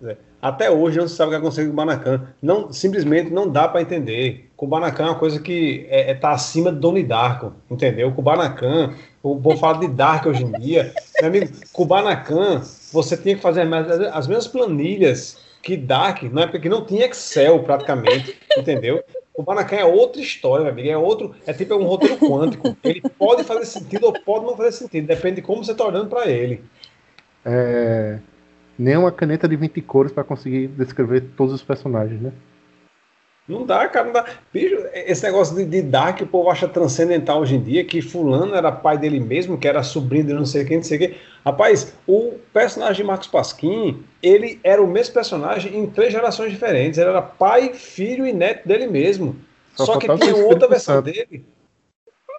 É, Até hoje não se sabe o que aconteceu em Kubanacan. Não, simplesmente não dá para entender. Kubanacan é uma coisa que é, é, tá acima de Donnie Darko, entendeu? Kubanacan, o povo fala de Dark hoje em dia. Meu amigo, Kubanacan, você tinha que fazer as, as mesmas planilhas que Dark, não é porque não tinha Excel praticamente, entendeu? Kubanacan é outra história, meu amigo. É outro, é tipo um roteiro quântico. Ele pode fazer sentido ou pode não fazer sentido, depende de como você está olhando para ele. É, nem uma caneta de 20 cores para conseguir descrever todos os personagens, né? Não dá, cara, não dá. Bicho, esse negócio de, de Dark, o povo acha transcendental hoje em dia, que fulano era pai dele mesmo, que era sobrinho de não sei quem, não sei quem. Rapaz, o personagem de Marcos Pasquim, ele era o mesmo personagem em três gerações diferentes. Ele era pai, filho e neto dele mesmo. Só Só, que tinha outra versão dele.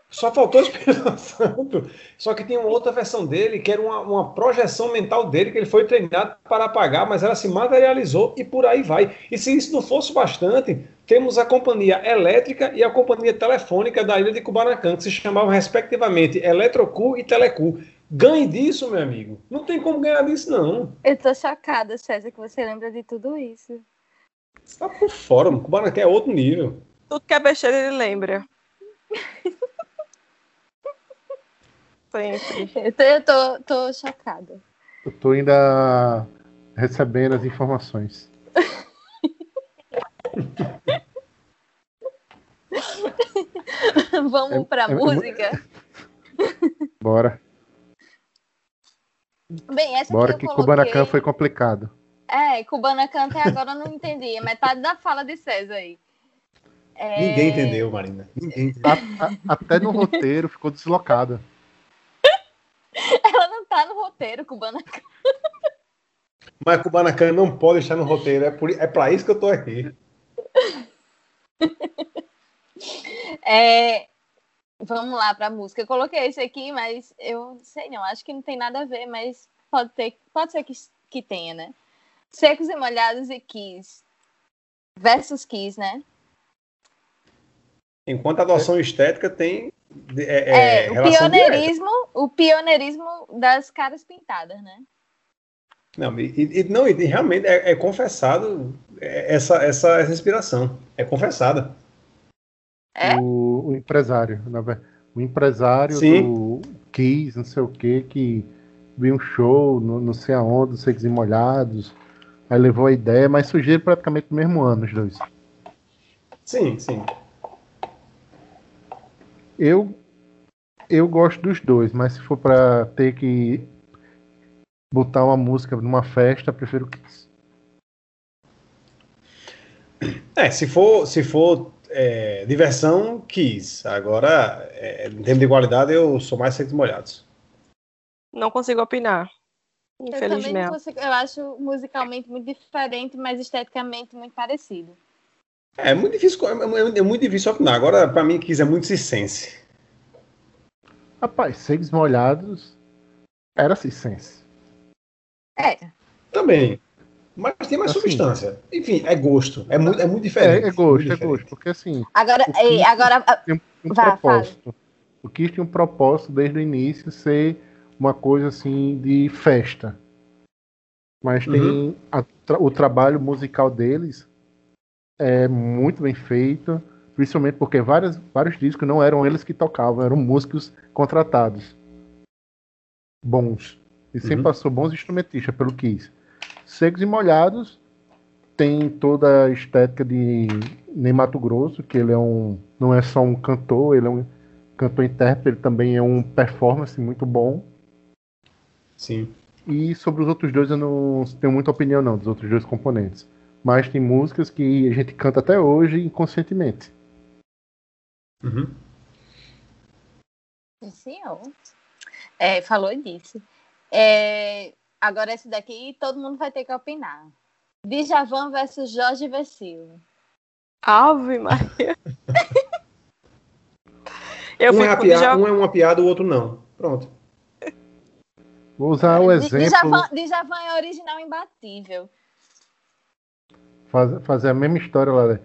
Só faltou o Espírito Santo. Só que tinha uma outra versão dele, que era uma, uma, projeção mental dele, que ele foi treinado para apagar, mas ela se materializou e por aí vai. E se isso não fosse bastante, temos a companhia elétrica e a companhia telefônica da ilha de Kubanacan, que se chamavam respectivamente Eletrocu e Telecu. Ganhe disso, meu amigo. Não tem como ganhar disso, não. Eu tô chocada, César, que você lembra de tudo isso. Você tá por fora, o Kubanacan é outro nível. Tudo que é besteira ele lembra. <laughs> Sempre. <laughs> Eu tô, eu tô, tô chocada. Eu tô ainda recebendo as informações. <laughs> Vamos é, pra é, música? É... <laughs> Bora. Bem, essa Bora que, que Kubanacan foi complicado. É, Kubanacan até agora eu não entendi. Metade da fala de César aí. É... Ninguém entendeu, Marina. Ninguém entendeu. A, a, até no roteiro ficou deslocada. <laughs> Ela não tá no roteiro, Kubanacan. <laughs> Mas Kubanacan não pode estar no roteiro. É, por, é pra isso que eu tô aqui. <laughs> É, vamos lá pra música. Eu coloquei esse aqui, mas eu sei não, acho que não tem nada a ver, mas pode, ter, pode ser que, que tenha, né? Secos e molhados e Kiss. Versus Kiss, né? Enquanto a adoção estética tem. É, é, é o pioneirismo, direta. o pioneirismo das caras pintadas, né? Não, e, e não, e realmente é, é confessado essa, essa, essa inspiração. É confessada. É? O, o empresário, o empresário Sim. do Kiss, não sei o que, que viu um show, no, não sei aonde, Secos e Molhados, aí levou a ideia, mas surgiram praticamente no mesmo ano os dois. Sim, sim. Eu eu gosto dos dois, mas se for para ter que botar uma música numa festa, prefiro Kiss. É, se for, se for é, diversão, Kiss. Agora, é, em termos de qualidade, eu sou mais secos molhados. Não consigo opinar. Infelizmente. Eu, consigo, eu acho musicalmente muito diferente, mas esteticamente muito parecido. É muito difícil, é, é muito difícil opinar. Agora, para mim, Kiss é muito circense. Rapaz, Seis Molhados era circense. É. Também. Mas tem mais assim, substância. Enfim, é gosto. É muito, é muito diferente. É, é gosto, é gosto. Porque assim. Agora, o agora. Tem um Vá, propósito. Fale. O Kiss tinha um propósito desde o início ser uma coisa assim de festa. Mas tem uhum. a, o trabalho musical deles é muito bem feito, principalmente porque várias, vários discos não eram eles que tocavam, eram músicos contratados. Bons. E sempre uhum. passou bons instrumentistas pelo Kiss. Secos e Molhados tem toda a estética de Ney Mato Grosso, que ele é um não é só um cantor, ele é um cantor intérprete, ele também é um performance muito bom. Sim. E sobre os outros dois eu não tenho muita opinião não, dos outros dois componentes. Mas tem músicas que a gente canta até hoje inconscientemente. Uhum. Senhor. É, falou disso. É, Agora esse daqui todo mundo vai ter que opinar. Djavan versus Jorge Vecilo. Ave Maria. <laughs> Eu um, é piada, um é uma piada, o outro não. Pronto. Vou usar o exemplo. Djavan, Djavan é original imbatível. Faz, fazer a mesma história lá. Né?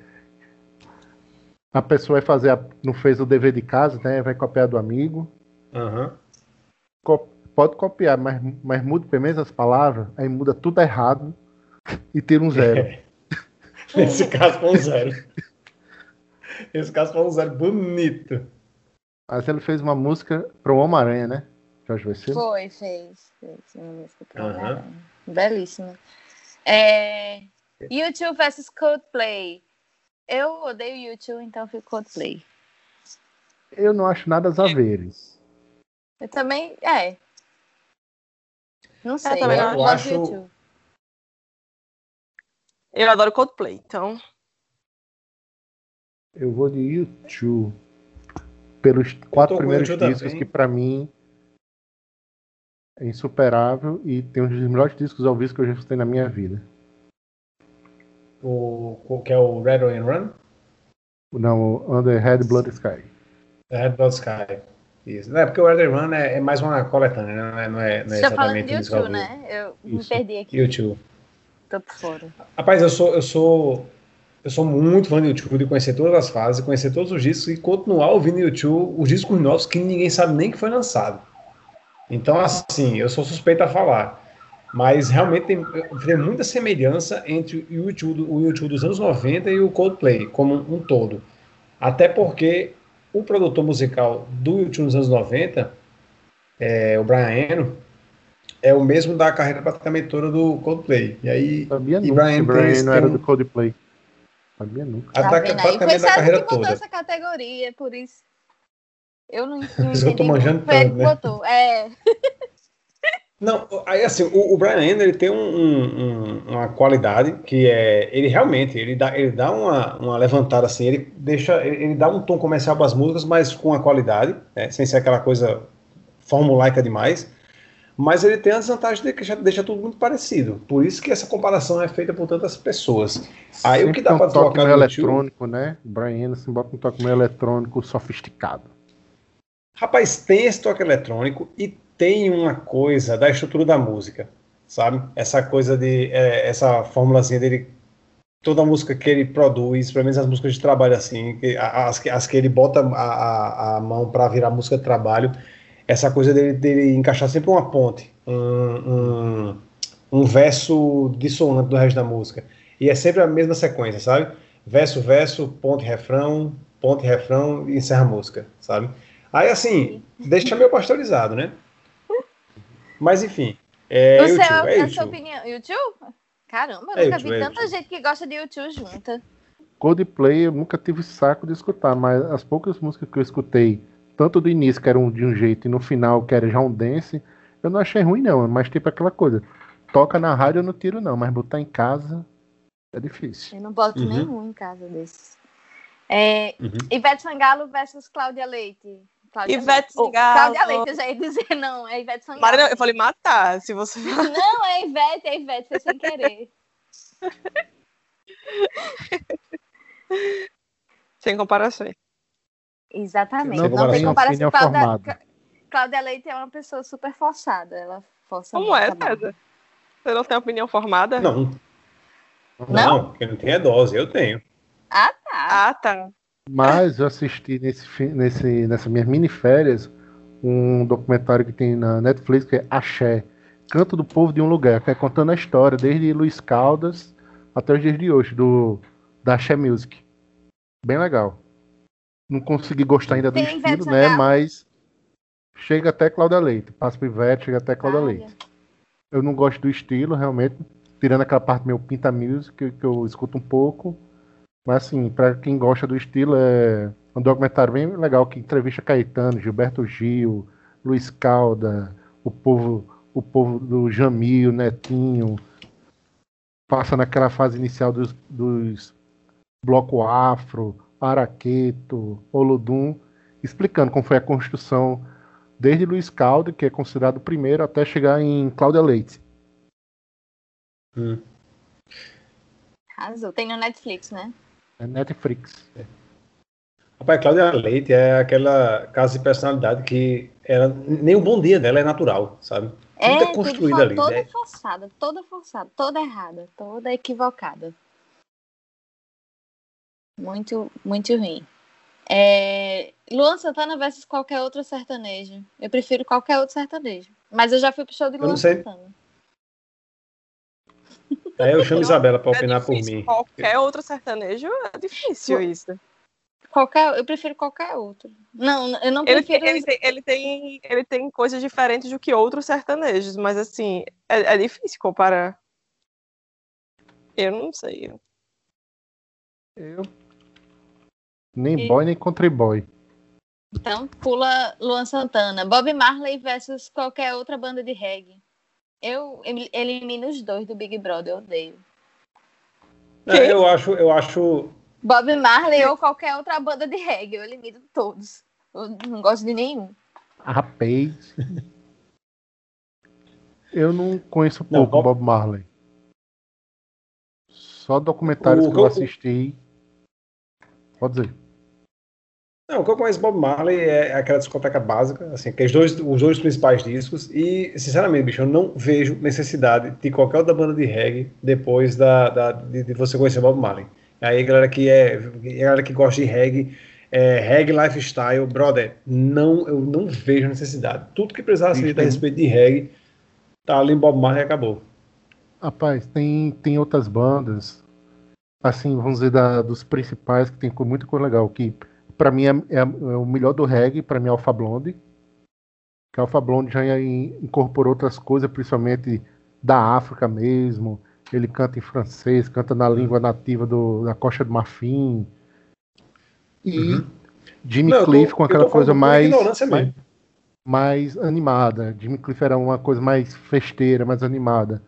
A pessoa vai fazer, a, não fez o dever de casa, né? Vai copiar do amigo. Uhum pode copiar, mas, mas muda pelo menos as palavras, aí muda tudo errado e tira um zero. É. <laughs> Nesse caso foi um zero. Nesse caso foi um zero bonito. Mas ele fez uma música para o Homem-Aranha, né? Jorge Vecino? Foi, fez. Fez uma música para o uhum. Homem-Aranha. Belíssima. É... YouTube versus Coldplay. Eu odeio YouTube, então fico Coldplay. Eu não acho nada a veres. Eu também, é. Não sei, é, também eu, eu acho. Eu adoro Coldplay, então. Eu vou de YouTube. Pelos quatro primeiros discos também. que para mim é insuperável e tem um dos melhores discos ao vivo que eu já escutei na minha vida. O, que é o Red and Run? Não, o Under Red Blood Sky. Red Blood Sky. Isso. É porque o Red Run é, é, mais uma coletânea, né? não é, não é, não é Você tá falando de YouTube, né? Eu Isso. me perdi aqui. YouTube. Tô por fora. Rapaz, eu sou, eu sou eu sou muito fã do YouTube, de conhecer todas as fases, conhecer todos os discos e continuar ouvindo YouTube os discos novos que ninguém sabe nem que foi lançado. Então, assim, eu sou suspeito a falar. Mas realmente tem, tem muita semelhança entre o YouTube, o YouTube dos anos 90 e o Coldplay, como um todo. Até porque o produtor musical do YouTube dos anos 90, é, o Brian Eno, é o mesmo da carreira praticamente toda do Coldplay. E aí, Sabia e Brian, Brian Eno era do Coldplay. Sabia nunca. Tá Ataca praticamente da carreira que toda. essa categoria, por isso. Eu não, não <laughs> entendi. Eu tô manjando tanto, né? Botou. É. <laughs> Não, aí assim, o, o Brian Eno, ele tem um, um, uma qualidade que é, ele realmente, ele dá, ele dá uma, uma levantada assim, ele deixa, ele, ele dá um tom comercial para as músicas, mas com a qualidade, né, sem ser aquela coisa formulaica demais, mas ele tem a desvantagem de que já deixa tudo muito parecido. Por isso que essa comparação é feita por tantas pessoas. Aí Sempre o que dá para um toque meio eletrônico, né? Brian Anderson bota um toque meio eletrônico sofisticado. Rapaz, tem esse toque eletrônico e tem uma coisa da estrutura da música, sabe? Essa coisa de é, essa formulazinha dele toda música que ele produz, pelo menos as músicas de trabalho assim, as, as que ele bota a, a, a mão para virar música de trabalho, essa coisa dele, dele encaixar sempre uma ponte, um, um, um verso dissonante do resto da música. E é sempre a mesma sequência, sabe? Verso, verso, ponte, refrão, ponte, refrão e encerra a música, sabe? Aí, assim, deixa meio pasteurizado, né? Mas, enfim. É, o YouTube, seu, é a sua opinião, YouTube? Caramba, eu é nunca YouTube, vi é tanta gente que gosta de YouTube junta. Coldplay eu nunca tive saco de escutar, mas as poucas músicas que eu escutei tanto do início que era um, de um jeito e no final que era já um dance, eu não achei ruim não, mas tipo aquela coisa, toca na rádio eu não tiro não, mas botar em casa é difícil. Eu não boto uhum. nenhum em casa desses. É, uhum. Ivete Sangalo versus Cláudia Leite. Cláudia Ivete Leite. Sangalo. Cláudia Leite, eu já ia dizer, <laughs> não, é Ivete Sangalo. Marina, eu falei matar, se você... <laughs> Não, é Ivete, é Ivete, foi sem querer. <laughs> sem comparações. Exatamente. Não, não tem comparação. Cláudia, Cláudia Leite é uma pessoa super forçada. Ela força Como é, César? Você não tem opinião formada? Não. Não, não quem não tem é dose, eu tenho. Ah, tá. Ah, tá. Mas eu assisti nesse, nesse, nessas minhas mini férias um documentário que tem na Netflix que é Axé, Canto do Povo de um Lugar, que é contando a história desde Luiz Caldas até os dias de hoje, do, da Axé Music. Bem legal. Não consegui gostar ainda do Tem estilo, né? Mas chega até Cláudia Leite. Passa pro Ivete, chega até Cláudia Leite. Eu não gosto do estilo, realmente. Tirando aquela parte meu Pinta Music, que, que eu escuto um pouco. Mas assim, para quem gosta do estilo, é um documentário bem legal que entrevista Caetano, Gilberto Gil, Luiz Calda, o povo, o povo do Jamil, Netinho. Passa naquela fase inicial dos, dos bloco afro, Araqueto, Olodum, explicando como foi a construção desde Luiz Calde, que é considerado o primeiro, até chegar em Cláudia Leite. Hum. Arrasou. Tem no Netflix, né? É Netflix. É. Rapaz, Cláudia Leite é aquela casa de personalidade que ela, nem o bom dia dela é natural, sabe? É, Tudo é construída ali. Toda né? forçada, toda forçada, toda errada, toda equivocada. Muito, muito ruim. É... Luan Santana versus qualquer outro sertanejo. Eu prefiro qualquer outro sertanejo. Mas eu já fui pro show de Luan Santana. É, eu chamo Isabela para é opinar é por mim. Qualquer outro sertanejo é difícil isso. Qualquer, eu prefiro qualquer outro. Não, eu não prefiro. Ele, ele, tem, ele, tem, ele tem coisas diferentes do que outros sertanejos, mas assim, é, é difícil comparar. Eu não sei. Eu nem e... boy, nem country boy. Então, pula Luan Santana. Bob Marley versus qualquer outra banda de reggae. Eu elimino os dois do Big Brother, eu odeio. É, eu acho, eu acho. Bob Marley ou qualquer outra banda de reggae, eu elimino todos. Eu não gosto de nenhum. Rapaz. eu não conheço pouco não, Bob... Bob Marley. Só documentários o, que eu assisti. Pode dizer. Não, o que eu conheço Bob Marley é aquela discoteca básica, assim, que os dois, os dois principais discos, e, sinceramente, bicho, eu não vejo necessidade de qualquer outra banda de reggae depois da, da de, de, você conhecer Bob Marley. Aí, galera que é, galera que gosta de reggae, é, reggae lifestyle, brother, não, eu não vejo necessidade. Tudo que precisava ser a respeito de reggae, tá ali em Bob Marley e acabou. Rapaz, tem, tem outras bandas, assim, vamos dizer, da, dos principais, que tem muita coisa legal, que para mim é, é, é, o melhor do reggae, para mim é Alpha Blonde. Que Alpha Blonde já incorporou outras coisas, principalmente da África mesmo. Ele canta em francês, canta na língua nativa do, da Costa do Marfim. E uhum. Jimmy Não, Cliff tô, com aquela coisa mais, mais, mais animada. Jimmy Cliff era uma coisa mais festeira, mais animada.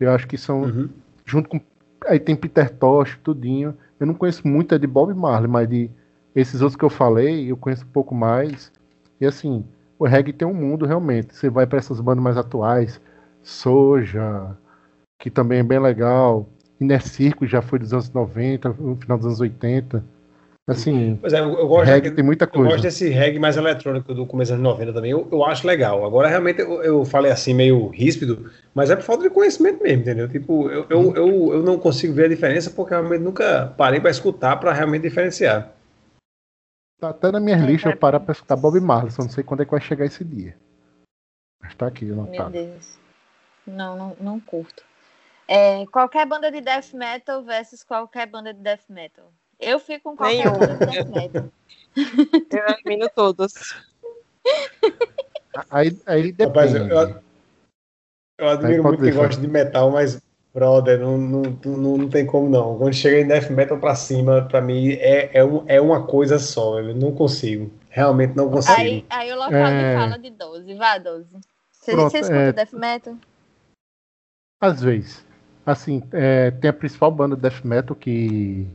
Eu acho que são, uhum. junto com. Aí tem Peter Tosh, tudinho. Eu não conheço muito é de Bob Marley, mas de esses outros que eu falei, eu conheço um pouco mais. E assim, o reggae tem um mundo realmente. Você vai para essas bandas mais atuais, Soja, que também é bem legal. Inner Circo já foi dos anos 90, no final dos anos 80. Assim, pois é, eu, eu gosto reggae tem muita coisa. Eu gosto desse reggae mais eletrônico do começo dos anos 90 também. Eu, eu acho legal. Agora, realmente, eu, eu, falei assim, meio ríspido, mas é por falta de conhecimento mesmo, entendeu? Tipo, eu, eu, eu, eu não consigo ver a diferença porque realmente nunca parei para escutar para realmente diferenciar. Tá até na minha lista eu parar pra escutar Bob Marley, só não sei quando é que vai chegar esse dia. Mas tá aqui, não Meu Deus. Não, não, não curto. É, qualquer banda de death metal versus qualquer banda de death metal. Eu fico com qualquer Nenhum. banda de death metal. <laughs> Eu elimino todos. Aí, aí depende. Rapaz, eu, eu, eu admiro muito quem gosta de metal, mas Brother, não, não, não, não tem como não. Quando chega em death metal pra cima, pra mim é, é, um, é uma coisa só. Eu não consigo. Realmente não consigo. Aí, aí o local é... fala de 12. Vá, 12. Você, Pronto, você escuta é... death metal? Às vezes. Assim, é, tem a principal banda de death metal que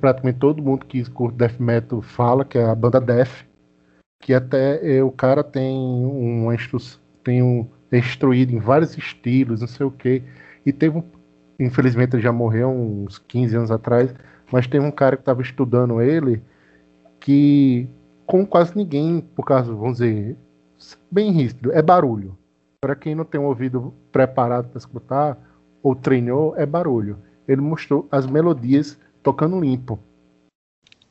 praticamente todo mundo que escuta death metal fala, que é a banda Death, que até é, o cara tem uma instrução, tem um destruído em vários estilos, não sei o que. E teve um. Infelizmente ele já morreu uns 15 anos atrás, mas teve um cara que estava estudando ele que, com quase ninguém, por causa, vamos dizer, bem rígido, é barulho. Para quem não tem um ouvido preparado para escutar ou treinou, é barulho. Ele mostrou as melodias tocando limpo.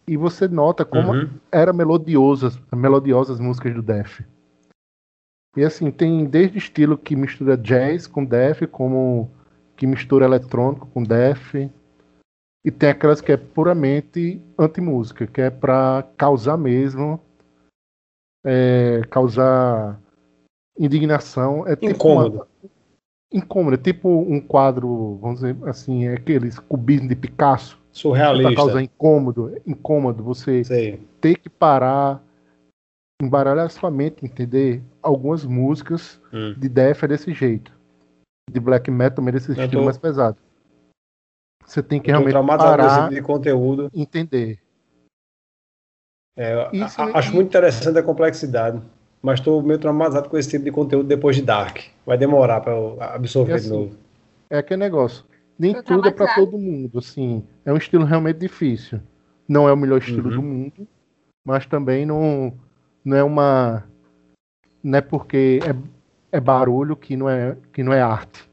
E você nota como uhum. era melodiosas, melodiosas as músicas do Def. E assim, tem desde estilo que mistura jazz com def, como que mistura eletrônico com def. E tem aquelas que é puramente anti-música, que é para causar mesmo. É, causar indignação. É tipo incômodo. Uma, incômodo. É tipo um quadro, vamos dizer assim, é aqueles cubismo de Picasso. Surrealista. Pra causar incômodo. Incômodo. Você Sei. ter que parar embaralhar sua mente, entender algumas músicas hum. de Def é desse jeito. De black metal também desse estilo tô... mais pesado. Você tem que realmente parar de conteúdo. entender. É, Isso, acho e... muito interessante a complexidade, mas estou meio traumatizado com esse tipo de conteúdo depois de Dark. Vai demorar para absorver assim, de novo. É aquele negócio. Nem tudo é para todo mundo, assim. É um estilo realmente difícil. Não é o melhor estilo uhum. do mundo, mas também não não é uma não é porque é, é barulho que não é que não é arte.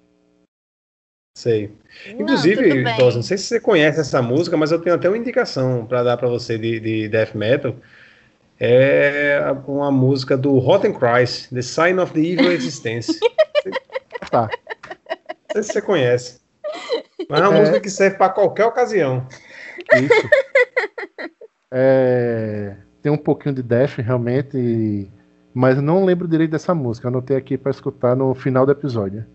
Sei. Inclusive, não, não sei se você conhece essa música, mas eu tenho até uma indicação para dar para você de, de death metal. É uma música do Rotten Christ, The Sign of the Evil Existence. <laughs> tá. Não sei se você conhece. Mas é uma é... música que serve para qualquer ocasião. Isso. É tem um pouquinho de Dash realmente, mas não lembro direito dessa música. Anotei aqui para escutar no final do episódio.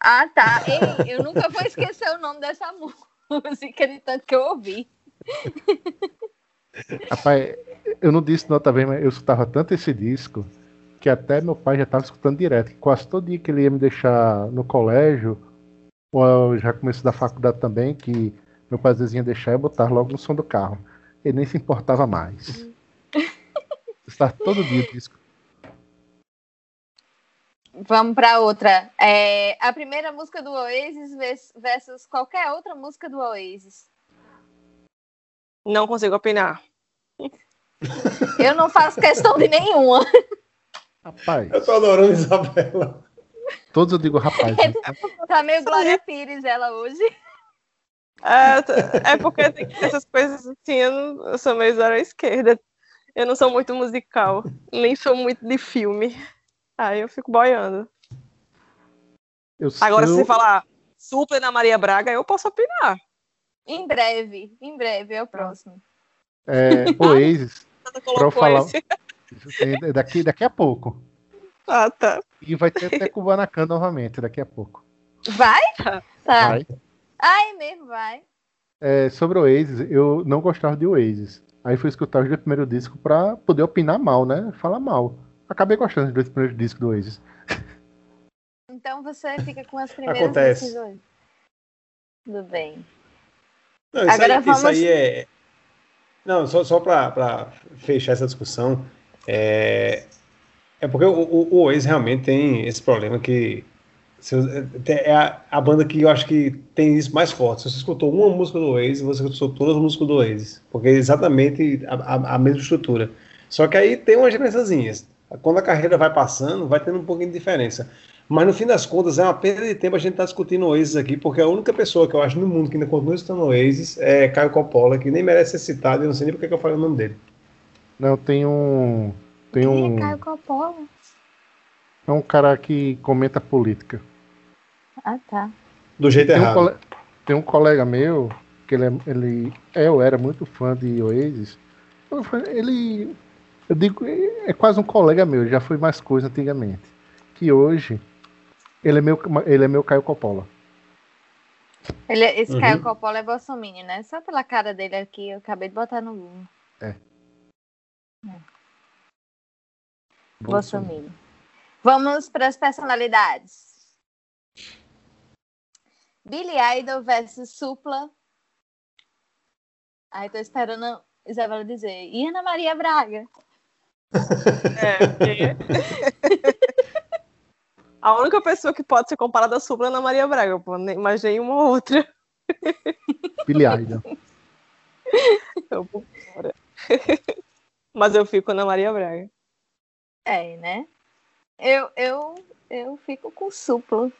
Ah, tá. Ei, eu nunca vou esquecer o nome dessa música de tanto que eu ouvi. Rapaz, eu não disse nota vez, mas eu escutava tanto esse disco que até meu pai já estava escutando direto. Quase todo dia que ele ia me deixar no colégio, ou já comecei da faculdade também, que meu pai às vezes ia deixar e botar logo no som do carro. Ele nem se importava mais. Está todo dia disco. Vamos para outra. É, a primeira música do Oasis versus qualquer outra música do Oasis. Não consigo opinar. <laughs> Eu não faço questão de nenhuma. Rapaz, Eu tô adorando Isabela. todos eu digo rapaz. né? <laughs> Tá meio Glória Pires ela hoje. É, é porque tem essas coisas assim, eu, não- eu sou meio zero à esquerda. Eu não sou muito musical, nem sou muito de filme. Aí eu fico boiando. Eu Agora, se você falar Supla na Maria Braga, eu posso opinar. Em breve, em breve é o próximo. é, Oasis, Você pra falar. é Daqui, daqui a pouco. Ah, tá. E vai ter até Kubanacan novamente daqui a pouco. Vai? Tá. Vai. Ai, mesmo, vai. É, sobre o Oasis, eu não gostava de Oasis. Aí fui escutar os dois primeiros discos pra poder opinar mal, né? Falar mal. Acabei gostando dos dois primeiros discos do Oasis. Então você fica com as primeiras Acontece. decisões. Tudo bem. Não, isso, Agora aí, isso vamos- aí é. Não, só, só para fechar essa discussão, é, é porque o, o, o Oasis realmente tem esse problema que se é a, a banda que eu acho que tem isso mais forte. Se você escutou uma música do Oasis, você escutou todas as músicas do Oasis, porque é exatamente a, a, a mesma estrutura. Só que aí tem umas diferençazinhas. Quando a carreira vai passando, vai tendo um pouquinho de diferença. Mas no fim das contas, é uma perda de tempo a gente estar discutindo Oasis aqui, porque a única pessoa que eu acho no mundo que ainda continua escutando Oasis é Caio Coppola, que nem merece ser citado, e eu não sei nem porque que eu falei o nome dele. Não, tem um. Tem Quem um. é Caio Coppola? É um cara que comenta política. Ah, tá. Do jeito Tem um, errado. cole- tem um colega meu, que ele, é, ele é ou era muito fã de Oasis. Eu Ele. Eu digo, é quase um colega meu, já foi mais coisa antigamente. Que hoje. Ele é meu, ele é meu Caio Coppola. Ele, esse Uhum. Caio Coppola é bolsominion, né? Só pela cara dele aqui, eu acabei de botar no Google. Bolsominion. Vamos para as personalidades. Billy Idol versus Supla. Aí tô esperando a Isabela dizer. E Ana Maria Braga? É, porque- <laughs> A única pessoa que pode ser comparada a Supla é Ana Maria Braga, pô. Imaginei uma outra. <laughs> Idol. <laughs> Eu vou fora. Mas eu fico na Maria Braga. É, né? Eu, eu, eu fico com Supla.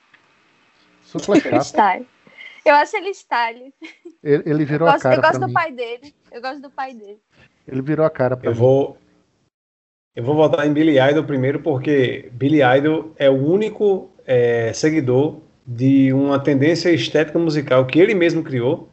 Supla é chato. style. Eu acho ele style. Ele, ele Eu virou a gosto, cara eu gosto do mim. pai dele. Eu gosto do pai dele. Ele virou a cara pra Eu mim. vou. Eu vou votar em Billy Idol primeiro, porque Billy Idol é o único é, seguidor de uma tendência estética musical que ele mesmo criou.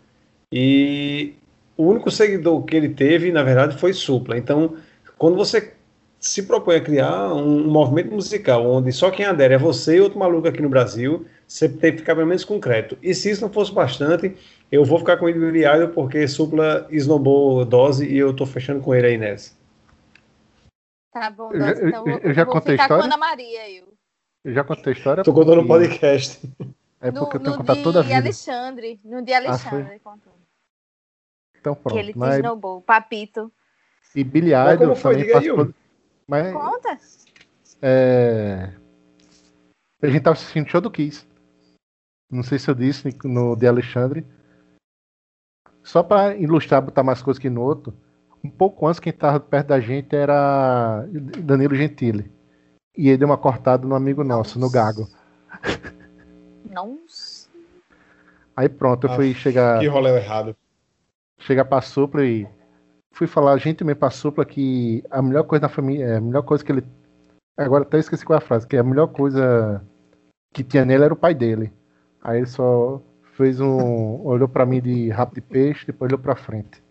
E o único seguidor que ele teve, na verdade, foi Supla. Então, quando você se propõe a criar um, movimento musical onde só quem adere é você e outro maluco aqui no Brasil, você tem que ficar pelo menos concreto. E se isso não fosse bastante, eu vou ficar com o Billy Idol porque Supla esnobou dose e eu tô fechando com ele aí nessa. Tá bom, Eu então eu- eu já vou contei ficar com história? Ana Maria. Eu. Eu já contei a história. Tô contando no podcast. É No, porque eu tenho no que contar toda a vida. Alexandre. No de Alexandre contou. Então Que pronto. ele te Mas, esnobou. Papito. e foi? também participou. Mas Conta. é, a gente tava assistindo show do Kiss. Não sei se eu disse no de Alexandre. Só para ilustrar, botar mais coisas que no outro. Um pouco antes, quem tava perto da gente era Danilo Gentili. E ele deu uma cortada no amigo nosso, no Gago. <laughs> Nossa. Aí pronto, eu fui Ah, chegar. Que rolê errado. chegar pra Supla e fui falar gentilmente pra Supla que a melhor coisa da família, é, a melhor coisa que ele. Agora até esqueci qual é a frase, que a melhor coisa que tinha nele era o pai dele. Aí ele só fez um. <laughs> olhou pra mim de rabo de peixe, depois olhou pra frente.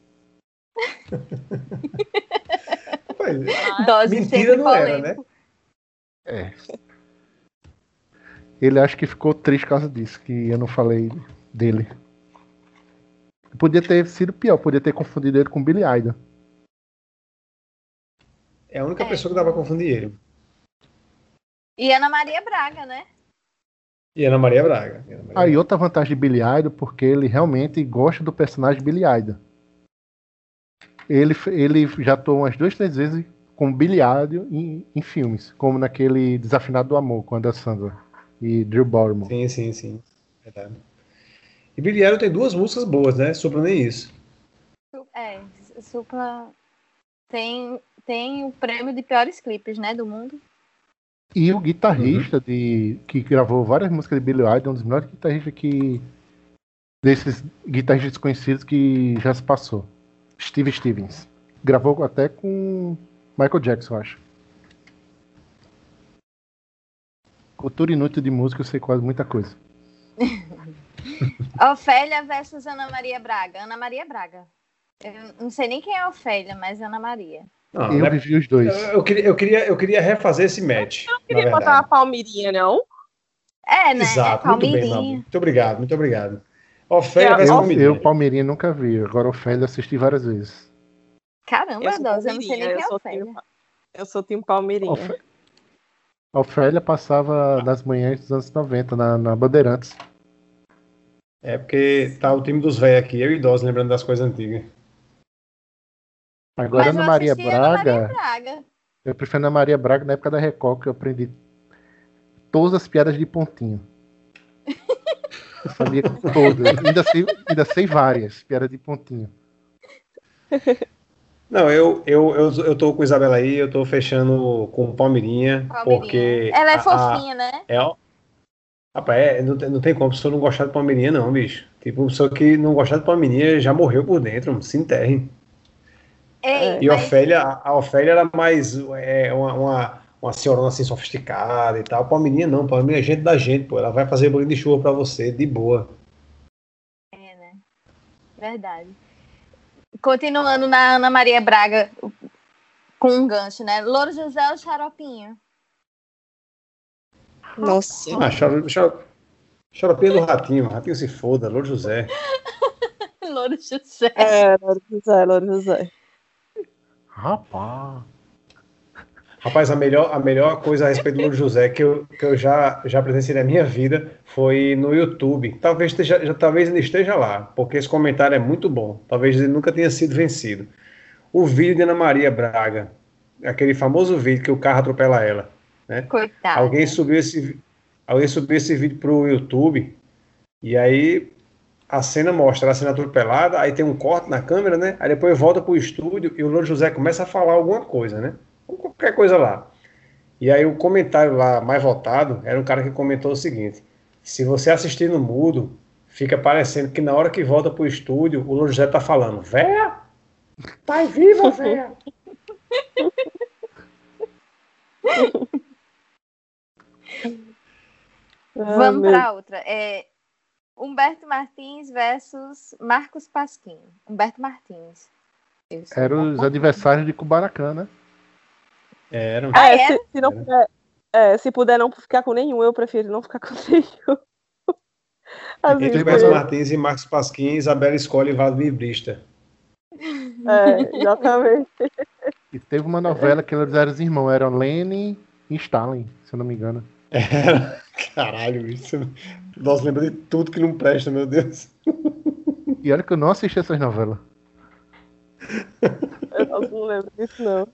<laughs> Dose mentira não era, polêmica. né? É. Ele acho que ficou triste por causa disso, que eu não falei dele. Podia ter sido pior, podia ter confundido ele com Billy Idol. É a única É. pessoa que dá pra confundir ele. E Ana Maria Braga, né? E Ana Maria Braga. E Ana Maria Aí outra vantagem de Billy Idol, porque ele realmente gosta do personagem Billy Idol. Ele, ele já atuou umas duas, três vezes com Idol em, em filmes, como naquele Desafinado do Amor, com a Sandra e Drew Barrymore. Sim, sim, sim. Verdade. E Billy Idol tem duas músicas boas, né? Supla nem isso. É, Supla. tem, tem o prêmio de piores clipes, né, do mundo. E o guitarrista de, que gravou várias músicas de Billy Idol, um dos melhores guitarristas que. desses guitarristas desconhecidos que já se passou. Steve Stevens. Gravou até com Michael Jackson, eu acho. Cultura inútil de música, eu sei quase muita coisa. <laughs> Ofélia versus Ana Maria Braga. Ana Maria Braga. Eu não sei nem quem é a Ofélia, mas Ana Maria. Não, eu né? vivi os dois. eu, eu queria, eu, queria, eu queria refazer esse match. Não queria botar uma palmirinha, não? É, né? Exato, é muito bem, Mabu. Muito obrigado, muito obrigado. Ofélia Eu- versus Eu, Palmeirinha. eu, Palmeirinha, nunca vi. Agora, Ofélia, assisti várias vezes. Caramba, Dose, eu não sei nem quem eu é sou Ofélia. time- Eu sou time palmeirinha. Ofé- A Ofélia passava nas manhãs dos anos 90, na, na Bandeirantes. É porque tá o time dos velhos aqui, eu e idoso, lembrando das coisas antigas. Agora, Ana eu Maria assisti Ana Braga. Maria Braga. Eu prefiro Ana Maria Braga na época da Record, que eu aprendi todas as piadas de pontinho. <laughs> Eu sabia todas. Ainda sei, ainda sei várias piadas de pontinho. Não, eu, eu, eu, eu tô com a Isabela aí, eu tô fechando com Palmeirinha, Palmeirinha. porque. Ela é a- a- fofinha, né? É. Rapaz, é, não, tem- não tem como, se eu não gostar de Palmeirinha, não, bicho. Tipo, uma pessoa que não gostar de Palmeirinha já morreu por dentro, se enterre. Ei, E a mas- Ofélia, a Ofélia era mais é, uma, uma, uma senhorona assim sofisticada e tal. Palmeirinha não, Palmeirinha é gente da gente, pô. Ela vai fazer bolinho de chuva pra você, de boa. É, né? Verdade. Continuando na Ana Maria Braga com um gancho, né? Louro José ou Xaropinho? Nossa. Ah, choro, choropinha do ratinho, ratinho se foda, Louro José. <laughs> Louro José. É, Louro José, Louro José. Rapaz. Rapaz, a melhor, a melhor coisa a respeito do Louro José que eu, que eu já, já presenciei na minha vida foi no YouTube. Talvez esteja, já, talvez ainda esteja lá, porque esse comentário é muito bom. Talvez ele nunca tenha sido vencido. O vídeo de Ana Maria Braga, aquele famoso vídeo que o carro atropela ela. Coitado. Alguém subiu esse, alguém subiu esse vídeo pro YouTube e aí a cena mostra a cena atropelada, aí tem um corte na câmera, né? Aí depois volta pro estúdio e o Louro José começa a falar alguma coisa, né? Qualquer coisa lá. E aí o comentário lá mais votado era um cara que comentou o seguinte: se você assistir no mudo, fica parecendo que na hora que volta pro estúdio, o Louro José tá falando, véia! Tá viva, véia! <laughs> Vamos para outra. É Humberto Martins versus Marcos Pasquim. Humberto Martins. Eram os adversários de Kubanacan, né? Era. Ah, É, é? se, se não puder, é, se puder não ficar com nenhum, eu prefiro não ficar <laughs> com nenhum. Assim, Entre mais- Martins e Marcos Pasquim, Isabela escolhe Vladimir Brista. é, exatamente. E teve uma novela que eles eram os irmãos, eram Lenin e Stalin, se eu não me engano. Era. Caralho, isso. Nossa, lembra de tudo que não presta, meu Deus. E olha que eu não assisti essas novelas. Eu não lembro disso, não.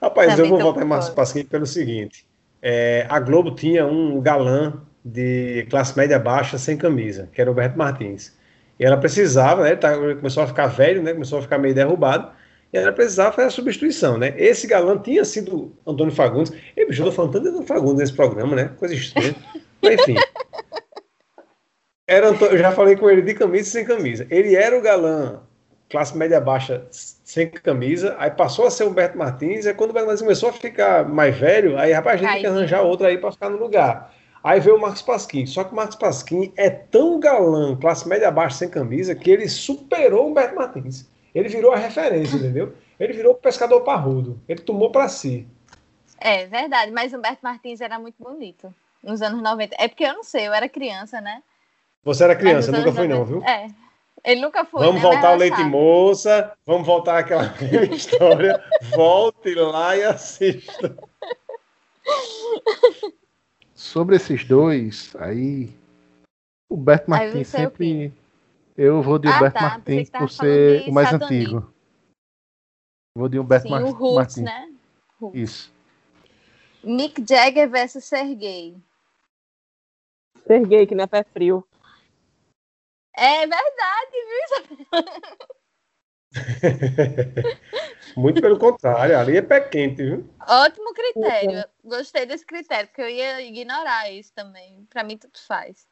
Rapaz, Também eu vou tô voltar em. Pasquim pelo seguinte. É, a Globo tinha um galã de classe média baixa sem camisa, que era o Roberto Martins. E ela precisava, né? tá- ele começou a ficar velho, né? Começou a ficar meio derrubado. E ela precisava fazer a substituição, né? Esse galã tinha sido Antônio Fagundes. Eu estou falando tanto de Antônio Fagundes nesse programa, né? Coisa estranha. Mas, enfim. Era, eu já falei com ele de camisa e sem camisa. Ele era o galã classe média baixa sem camisa, aí passou a ser o Humberto Martins, aí quando o Humberto Martins começou a ficar mais velho, aí rapaz, a gente tem que arranjar outro aí para ficar no lugar. Aí veio o Marcos Pasquim, só que o Marcos Pasquim é tão galã, classe média baixa sem camisa, que ele superou o Humberto Martins. Ele virou a referência, entendeu? Ele virou o pescador parrudo. Ele tomou para si. É verdade, mas Humberto Martins era muito bonito nos anos 90. É porque eu não sei, eu era criança, né? Você era criança, nunca anos foi não, 90 viu? É. Ele nunca foi. Vamos né? voltar ao Leite achava. Moça, vamos voltar àquela <laughs> história. Volte lá e assista. Sobre esses dois, aí. O Beto Martins é o sempre. Eu vou de Ah, Humberto tá, Martins por ser o mais Satani. antigo. Vou de Humberto Sim, Mar- o Martins. né? Isso. Mick Jagger versus Sergei. Serguei, que não é pé frio. É verdade, viu? <laughs> Muito pelo contrário, ali é pé quente, viu? Ótimo critério. Gostei desse critério, porque eu ia ignorar isso também. Pra mim, tudo faz.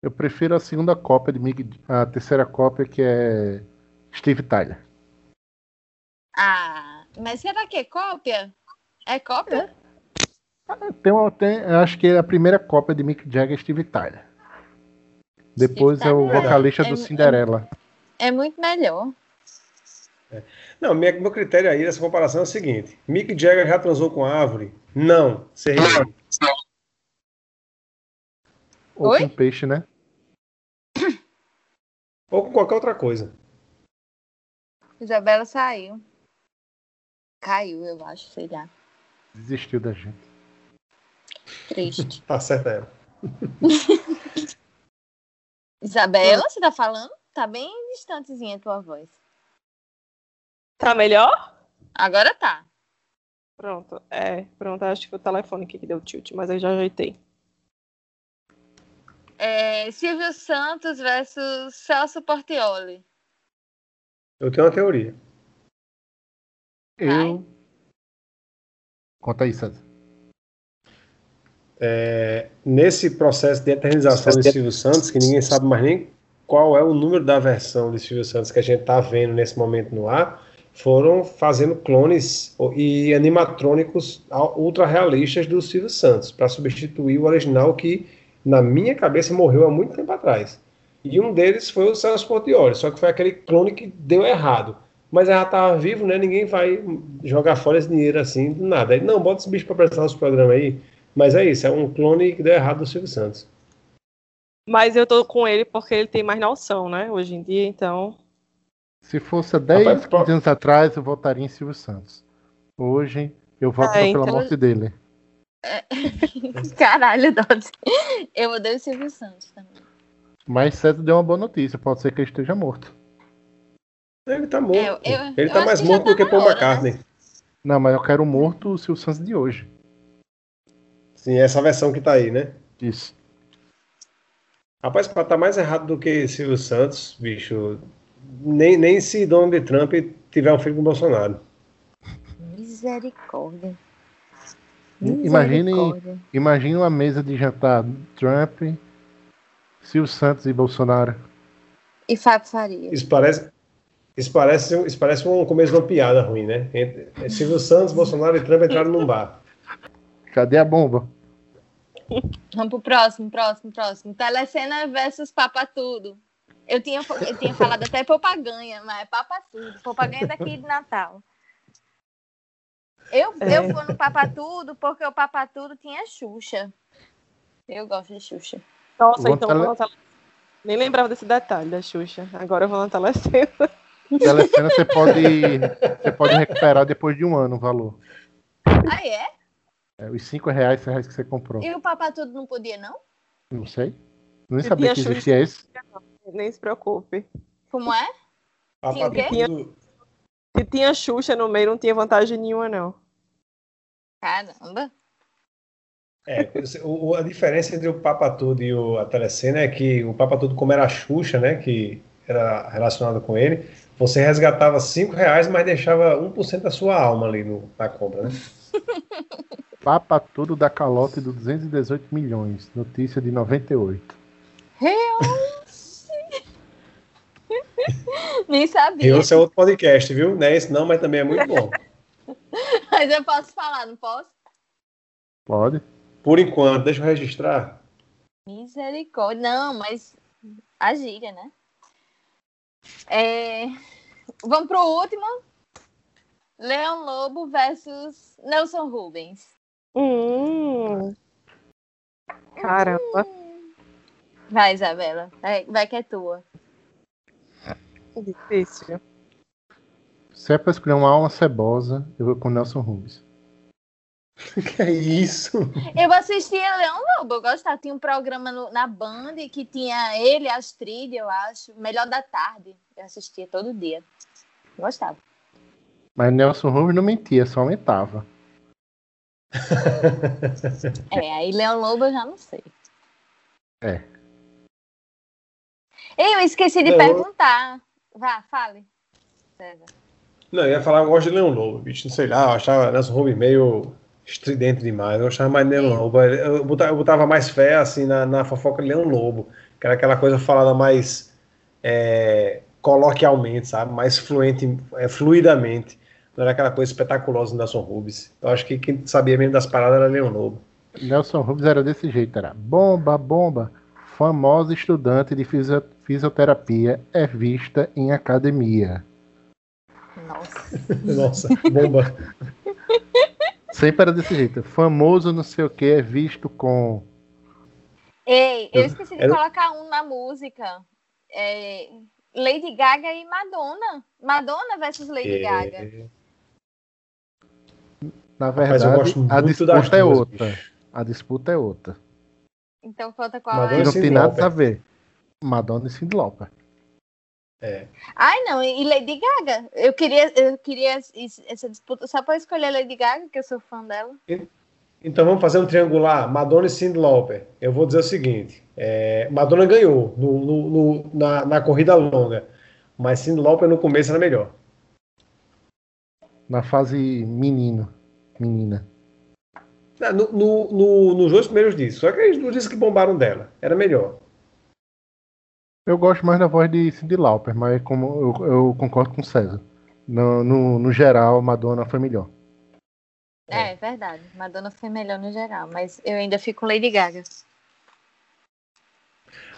Eu prefiro a segunda cópia de Mick, a terceira cópia que é Steve Tyler. Ah, mas será que é cópia? É cópia? Tem uma, tem, eu acho que a primeira cópia de Mick Jagger é Steve Tyler. Depois é o vocalista É- do é- Cinderela. É muito melhor. Não, minha- meu critério aí dessa comparação é o seguinte: Mick Jagger já transou com árvore? Não. Você. Ou Oi? com peixe, né? <coughs> Ou com qualquer outra coisa. Isabela saiu. Caiu, eu acho, sei lá. Desistiu da gente. Triste. <laughs> Tá certo ela. <laughs> Isabela, você tá falando? Tá bem distantezinha a tua voz. Tá melhor? Agora tá. Pronto. É, pronto. Acho que foi o telefone aqui que deu tilt, mas eu já ajeitei. É, Silvio Santos versus Celso Portioli. Eu tenho uma teoria. Eu. Conta aí, César. É, nesse processo de eternização de Silvio Santos, que ninguém sabe mais nem qual é o número da versão de Silvio Santos que a gente está vendo nesse momento no ar, foram fazendo clones e animatrônicos ultra realistas do Silvio Santos para substituir o original que, na minha cabeça, morreu há muito tempo atrás. E um deles foi o Celso Portioli, só que foi aquele clone que deu errado. Mas já estava vivo, né? Ninguém vai jogar fora esse dinheiro assim do nada. Aí, não, bota esse bicho para apresentar nosso programa aí. Mas é isso, é um clone que deu errado do Silvio Santos. Mas eu tô com ele porque ele tem mais noção, né? Hoje em dia, então. Se fosse há 10, Rapaz, 15 anos atrás, eu votaria em Silvio Santos. Hoje, eu voto É, só pela então- morte dele. <laughs> Caralho, Dodge. Eu odeio o Silvio Santos também. Mas César deu uma boa notícia. Pode ser que ele esteja morto. Ele tá morto. É, eu- ele eu tá acho mais morto tá do que Paul hora, McCartney. Não, mas eu quero morto o Silvio Santos de hoje. Sim, essa versão que tá aí, né? Isso. Rapaz, pra tá mais errado do que Silvio Santos, bicho, nem, nem se Donald Trump tiver um filho com o Bolsonaro. Misericórdia. Imagine-. Imagine uma mesa de jantar Trump, Silvio Santos e Bolsonaro. E Fábio Faria. Isso parece, isso parece, isso parece um começo de uma piada ruim, né? Entre- Silvio Santos, Bolsonaro e Trump entraram num bar. Cadê a bomba? <laughs> Vamos pro próximo, próximo, próximo. Telecena versus Papa Tudo. Eu tinha, eu tinha falado até Popaganha, mas é Papa Tudo. Popaganha daqui de Natal. Eu, É. eu vou no Papa Tudo porque o Papa Tudo tinha Xuxa. Eu gosto de Xuxa. Nossa, Vou então tele- eu vou na tele... Nem lembrava desse detalhe da Xuxa. Agora eu vou na telecena. Telecena você pode, você pode recuperar depois de um ano o valor. Ah, é? É, os 5 reais, 6 reais que você comprou. E o Papa Tudo não podia, não? Não sei. Nem sabia tinha que existia esse. Nem se preocupe. Como é? Tinha o quê? Tudo- Se tinha Xuxa no meio, não tinha vantagem nenhuma, não. Caramba. É, o- o- a diferença entre o Papa Tudo e o, a Telecena é que o Papa Tudo, como era a Xuxa, né, que era relacionado com ele, você resgatava 5 reais, mas deixava 1% da sua alma ali no, na compra, né? <laughs> Papa tudo da calote do 218 milhões. Notícia de 98. Nem sabia. E esse é outro podcast, viu? Não é esse não, mas também é muito bom. <laughs> Mas eu posso falar, não posso? Pode? Por enquanto, deixa eu registrar. Misericórdia. Não, mas a gíria, né? É... Vamos pro último. Leão Lobo versus Nelson Rubens. Hum. Caramba, Vai, Isabela. Vai, vai que é tua. difícil. Se é pra escolher uma alma cebosa, eu vou com Nelson Rubens. <laughs> que é isso? Eu assistia Leão Lobo, eu gostava. Tinha um programa no- na Band que tinha ele, Astrid, eu acho. Melhor da tarde. Eu assistia todo dia. Gostava. Mas Nelson Rubens não mentia, só aumentava. É, aí Leão Lobo eu já não sei. É. Ei, eu esqueci de Não. perguntar. Vá, fale. César. Não, eu ia falar, eu gosto de Leão Lobo, bicho, não sei lá, eu achava Nelson Rubens meio estridente demais, eu achava mais Leão Lobo, eu botava, eu botava mais fé, assim, na, na fofoca de Leão Lobo, que era aquela coisa falada mais é, coloquialmente, sabe, mais fluente, é, fluidamente, não era aquela coisa espetaculosa do Nelson Rubens, eu acho que quem sabia mesmo das paradas era Leão Lobo. Nelson Rubens era desse jeito, era bomba, bomba, famosa estudante de fisioterapia é vista em academia. Nossa. <laughs> Nossa, bomba. Sempre era desse jeito. Famoso não sei o que é visto com. Ei, eu esqueci de era... colocar um na música. É, Lady Gaga e Madonna. Madonna versus Lady é... Gaga. Na verdade, a disputa é outra. Bicho. A disputa é outra. Então conta qual Madonna é. Não tem nada a ver. Madonna e Cyndi Lauper. É. Ai, não, e Lady Gaga. Eu queria, eu queria essa disputa só para escolher Lady Gaga, que eu sou fã dela. Então vamos fazer um triangular, Madonna e Cyndi Lauper. Eu vou dizer o seguinte: é, Madonna ganhou no, no, no, na, na corrida longa, mas Cyndi Lauper no começo era melhor. Na fase menino, menina. No, no, no, nos dois primeiros discos. Só que as duas discos que bombaram dela. Era melhor. Eu gosto mais da voz de Cindy Lauper, mas como eu, eu concordo com o César. No, no, no, geral, Madonna foi melhor. É, é, verdade. Madonna foi melhor no geral, mas eu ainda fico com Lady Gaga.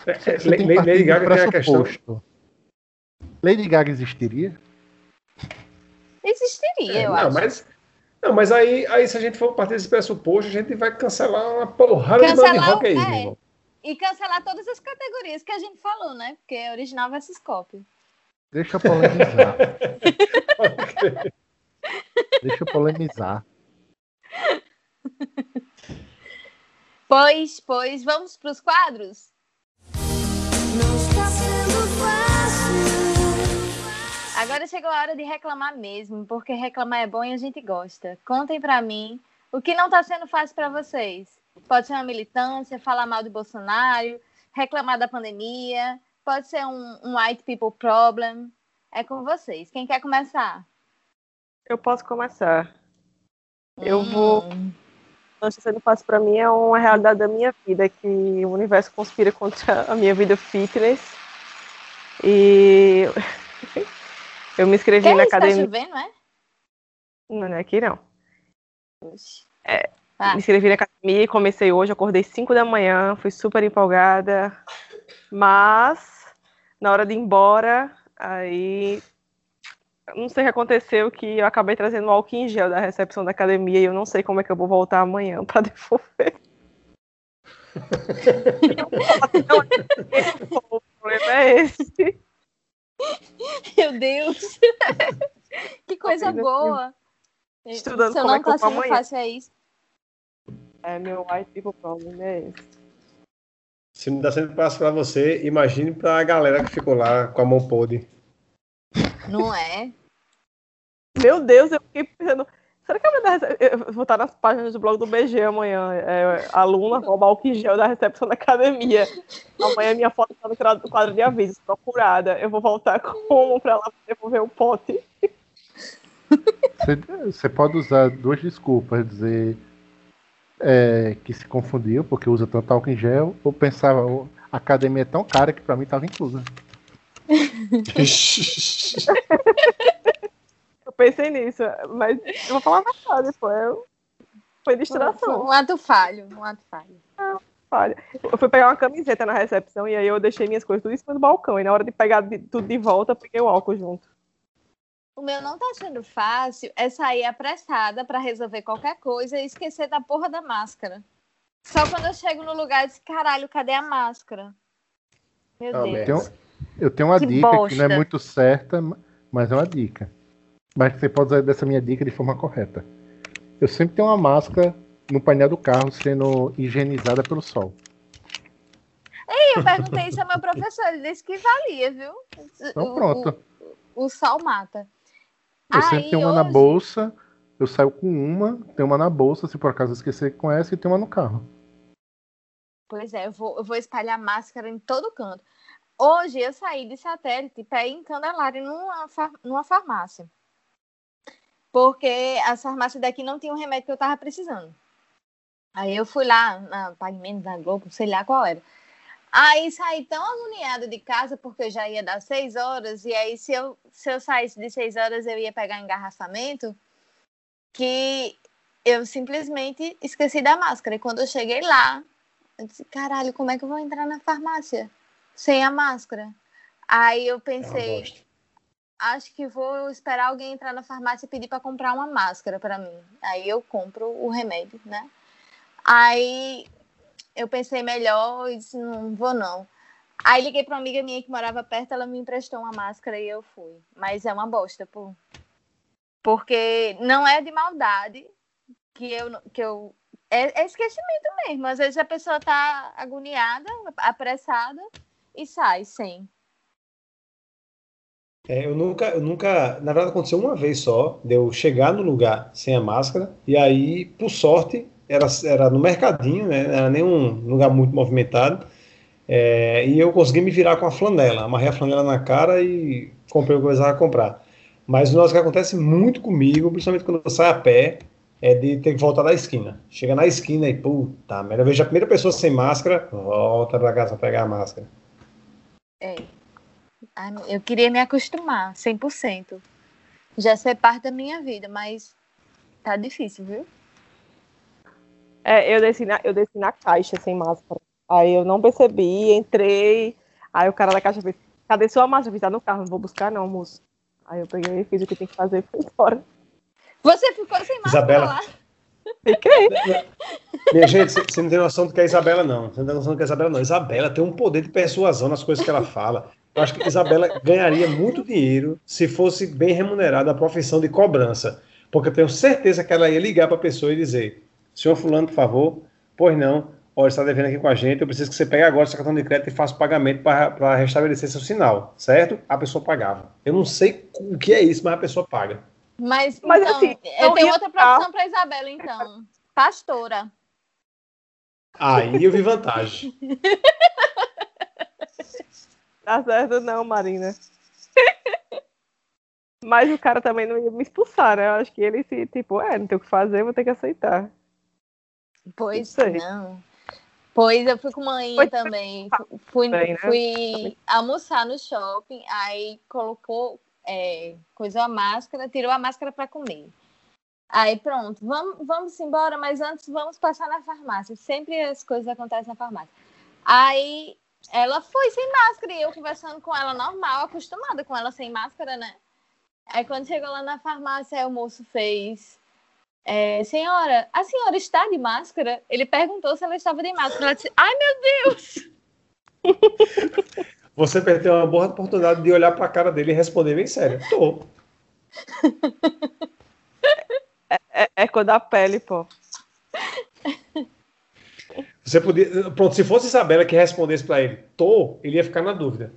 É, é, Lady, Lady Gaga tem a questão. Lady Gaga existiria? Existiria, é, eu não, acho. Mas, não, mas aí, aí se a gente for partir desse pressuposto, a gente vai cancelar uma porrada cancelar, de banda de rock aí, é, irmão. E cancelar todas as categorias que a gente falou, né? Porque é original versus cópia. Deixa eu polemizar. <laughs> Deixa eu polemizar. Pois, pois, vamos para os quadros? Não está sendo. Agora chegou a hora de reclamar mesmo, porque reclamar é bom e a gente gosta. Contem para mim o que não está sendo fácil para vocês. Pode ser uma militância, falar mal de Bolsonaro, reclamar da pandemia, pode ser um, um white people problem. É com vocês. Quem quer começar? Eu posso começar. Eu hum. vou. Não está sendo fácil para mim, é uma realidade da minha vida, que o universo conspira contra a minha vida fitness. E eu me inscrevi que na isso, tá academia. Tá chovendo, é? Não, não é aqui não. É, ah. Me inscrevi na academia e comecei hoje, acordei 5 da manhã, fui super empolgada. Mas, na hora de ir embora, aí. Não sei o que aconteceu, que eu acabei trazendo o álcool em gel da recepção da academia e eu não sei como é que eu vou voltar amanhã para <laughs> devolver. <laughs> o problema é esse. <laughs> Meu Deus! <laughs> que coisa boa! Estudando Se eu como não é que eu vou amanhã. Fácil, é isso. É meu white people problem, é esse. Se não dá sendo fácil para você, imagine para a galera que ficou lá com a mão podre. Não é? Meu Deus, eu fiquei pensando. Será que eu vou estar nas páginas do blog do BG amanhã? É, aluna rouba álcool gel da recepção da academia. Amanhã minha foto está no quadro de avisos, procurada. Eu vou voltar como para lá devolver o pote? Você pode usar duas desculpas, dizer é, que se confundiu porque usa tanto álcool em gel, ou pensava, a academia é tão cara que para mim estava inclusa. <laughs> pensei nisso, mas eu vou falar mais tarde, pô. Eu... Foi distração. Um ato falho, um ato falho. É, falha. Eu fui pegar uma camiseta na recepção e aí eu deixei minhas coisas tudo em cima do balcão. E na hora de pegar de, tudo de volta, peguei o álcool junto. O meu não tá sendo fácil é sair apressada para resolver qualquer coisa e esquecer da porra da máscara. Só quando eu chego no lugar eu disse, caralho, cadê a máscara? Meu oh, Deus. Eu tenho, eu tenho uma que dica bosta. que não é muito certa, mas é uma dica. Mas você pode usar dessa minha dica de forma correta. Eu sempre tenho uma máscara no painel do carro sendo higienizada pelo sol. Ei, eu perguntei isso ao meu professor, ele disse que valia, viu? Então pronto. O, o, sol mata. Eu Aí, sempre tenho uma hoje... na bolsa, eu saio com uma, tenho uma na bolsa, se por acaso esquecer com essa, e tenho uma no carro. Pois é, eu vou, eu vou espalhar máscara em todo canto. Hoje eu saí de satélite para ir em Candelária numa, numa farmácia. Porque as farmácias daqui não tinham o remédio que eu tava precisando. Aí eu fui lá na Pagamento da Globo, sei lá qual era. Aí saí tão agoniada de casa, porque já ia dar seis horas, e aí se eu, se eu saísse de seis horas eu ia pegar engarrafamento, que eu simplesmente esqueci da máscara. E quando eu cheguei lá, eu disse, caralho, como é que eu vou entrar na farmácia sem a máscara? Aí eu pensei, É acho que vou esperar alguém entrar na farmácia e pedir para comprar uma máscara para mim. Aí eu compro o remédio, né? Aí eu pensei melhor e disse, não vou não. Aí liguei para uma amiga minha que morava perto, ela me emprestou uma máscara e eu fui. Mas é uma bosta, pô. Porque não é de maldade que eu que eu é, é esquecimento mesmo. Às vezes a pessoa tá agoniada, apressada e sai sem. É, eu nunca, eu nunca, na verdade aconteceu uma vez só, de eu chegar no lugar sem a máscara, e aí, por sorte, era, era no mercadinho, né? Não era nenhum lugar muito movimentado, é, e eu consegui me virar com a flanela, amarrei a flanela na cara e comprei o que eu precisava comprar. Mas o que acontece muito comigo, principalmente quando eu saio a pé, é de ter que voltar da esquina. Chega na esquina e, puta merda, eu vejo a primeira pessoa sem máscara, volta pra casa pegar a máscara. É. Eu queria me acostumar, 100%. Já ser parte da minha vida, mas tá difícil, viu? É, eu desci, na, eu desci na caixa sem máscara. Aí eu não percebi, entrei. Aí o cara da caixa fez: Cadê sua máscara? Eu fiz, tá no carro, não vou buscar, não, moço. Aí eu peguei, fiz o que tem que fazer e fui embora. Você ficou sem máscara Isabela. lá? Fiquei. <laughs> Minha gente, você- você não tem noção do que é Isabela, não. Você não tem noção do que é Isabela, não. Isabela tem um poder de persuasão nas coisas que ela fala. Eu acho que Isabela ganharia muito dinheiro se fosse bem remunerada a profissão de cobrança. Porque eu tenho certeza que ela ia ligar para a pessoa e dizer: Senhor Fulano, por favor, pois não, olha, está devendo aqui com a gente, eu preciso que você pegue agora seu cartão de crédito e faça o pagamento para restabelecer seu sinal, certo? A pessoa pagava. Eu não sei o que é isso, mas a pessoa paga. Mas, Mas, então, assim, eu tenho outra profissão para Isabela, então. Pastora. Aí eu vi vantagem. <laughs> Tá certo, não, Marina. <laughs> Mas o cara também não ia me expulsar, né? Eu acho que ele se, tipo, é, não tem o que fazer, vou ter que aceitar. Pois Não. Pois eu fui com mãe Pois também. Fu- Fui, Bem, né? fui almoçar no shopping, aí colocou, é, coisou a máscara, tirou a máscara para comer. Aí pronto, vamos, vamos embora, mas antes vamos passar na farmácia. Sempre as coisas acontecem na farmácia. Aí ela foi sem máscara e eu conversando com ela normal, acostumada com ela sem máscara, né? Aí quando chegou lá na farmácia, aí o moço fez. É, senhora, a senhora está de máscara? Ele perguntou se ela estava de máscara. Ela disse, ai meu Deus! <laughs> Você perdeu uma boa oportunidade de olhar para a cara dele e responder bem sério. Tô. É, é cor da pele, pô. Você podia. Pronto, se fosse Isabela que respondesse para ele, tô, ele ia ficar na dúvida.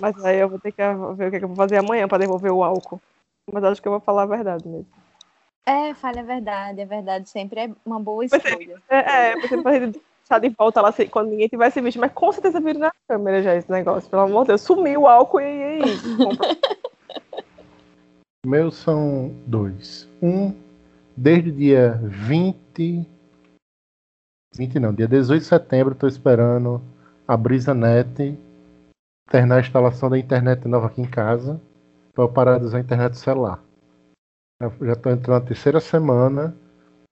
Mas aí eu vou ter que ver o que, é eu vou fazer amanhã pra devolver o álcool. Mas acho que eu vou falar a verdade mesmo. É, fale a verdade, a verdade sempre é uma boa escolha. É, é você pode deixar de volta lá quando ninguém tivesse visto, mas com certeza viram na câmera já esse negócio. Pelo amor de Deus, sumiu o álcool e aí. <laughs> Meus são dois. Um, desde o dia 20. 20 não, dia 18 de setembro, estou esperando a Brisa Net terminar a instalação da internet nova aqui em casa, para eu parar de usar a internet celular. Eu já estou entrando na terceira semana.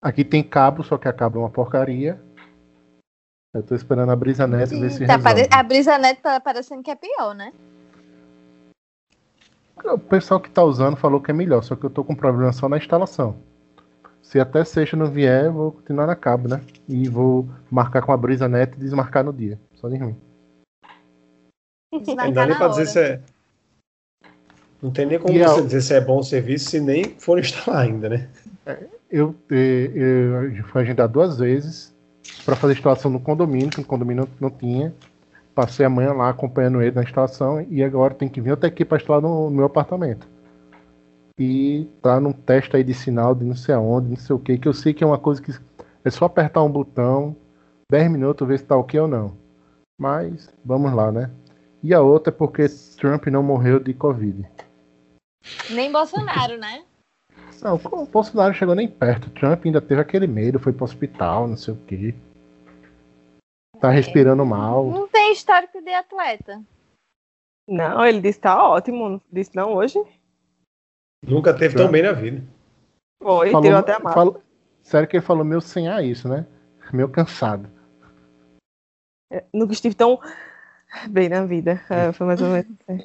Aqui tem cabo, só que a cabo é uma porcaria. Eu estou esperando a Brisa Net ver se Tá resolve. A brisa net tá parecendo que é pior, né? O pessoal que tá usando falou que é melhor, só que eu tô com problema só na instalação. Se até sexta não vier, eu vou continuar na cabo, né? E vou marcar com a brisa net e desmarcar no dia. Só de ruim. Não dá nem na para dizer se é. Não tem nem como E você a- dizer se é bom o serviço se nem for <laughs> instalar ainda, né? Eu, eh, eu, eu fui agendar duas vezes para fazer instalação no condomínio, que no condomínio não, não tinha. Passei a manhã lá acompanhando ele na instalação e agora tem que vir outra equipe para instalar no, no meu apartamento. E tá num teste aí de sinal de não sei aonde, não sei o que, que eu sei que é uma coisa que é só apertar um botão, 10 minutos, ver se tá ok ou não. Mas vamos lá, né? E a outra é porque Trump não morreu de Covid. Nem Bolsonaro, né? Não, o Bolsonaro chegou nem perto. Trump ainda teve aquele medo, foi pro hospital, não sei o quê. Tá respirando mal. Não tem histórico de atleta. Não, ele disse que tá ótimo. Não Disse não hoje? Nunca teve tão bem na vida. Foi, Falou- tirou até a falou- Sério que ele falou meio sem a isso, né? Meio cansado. Nunca estive tão bem na vida. É, foi mais ou menos assim.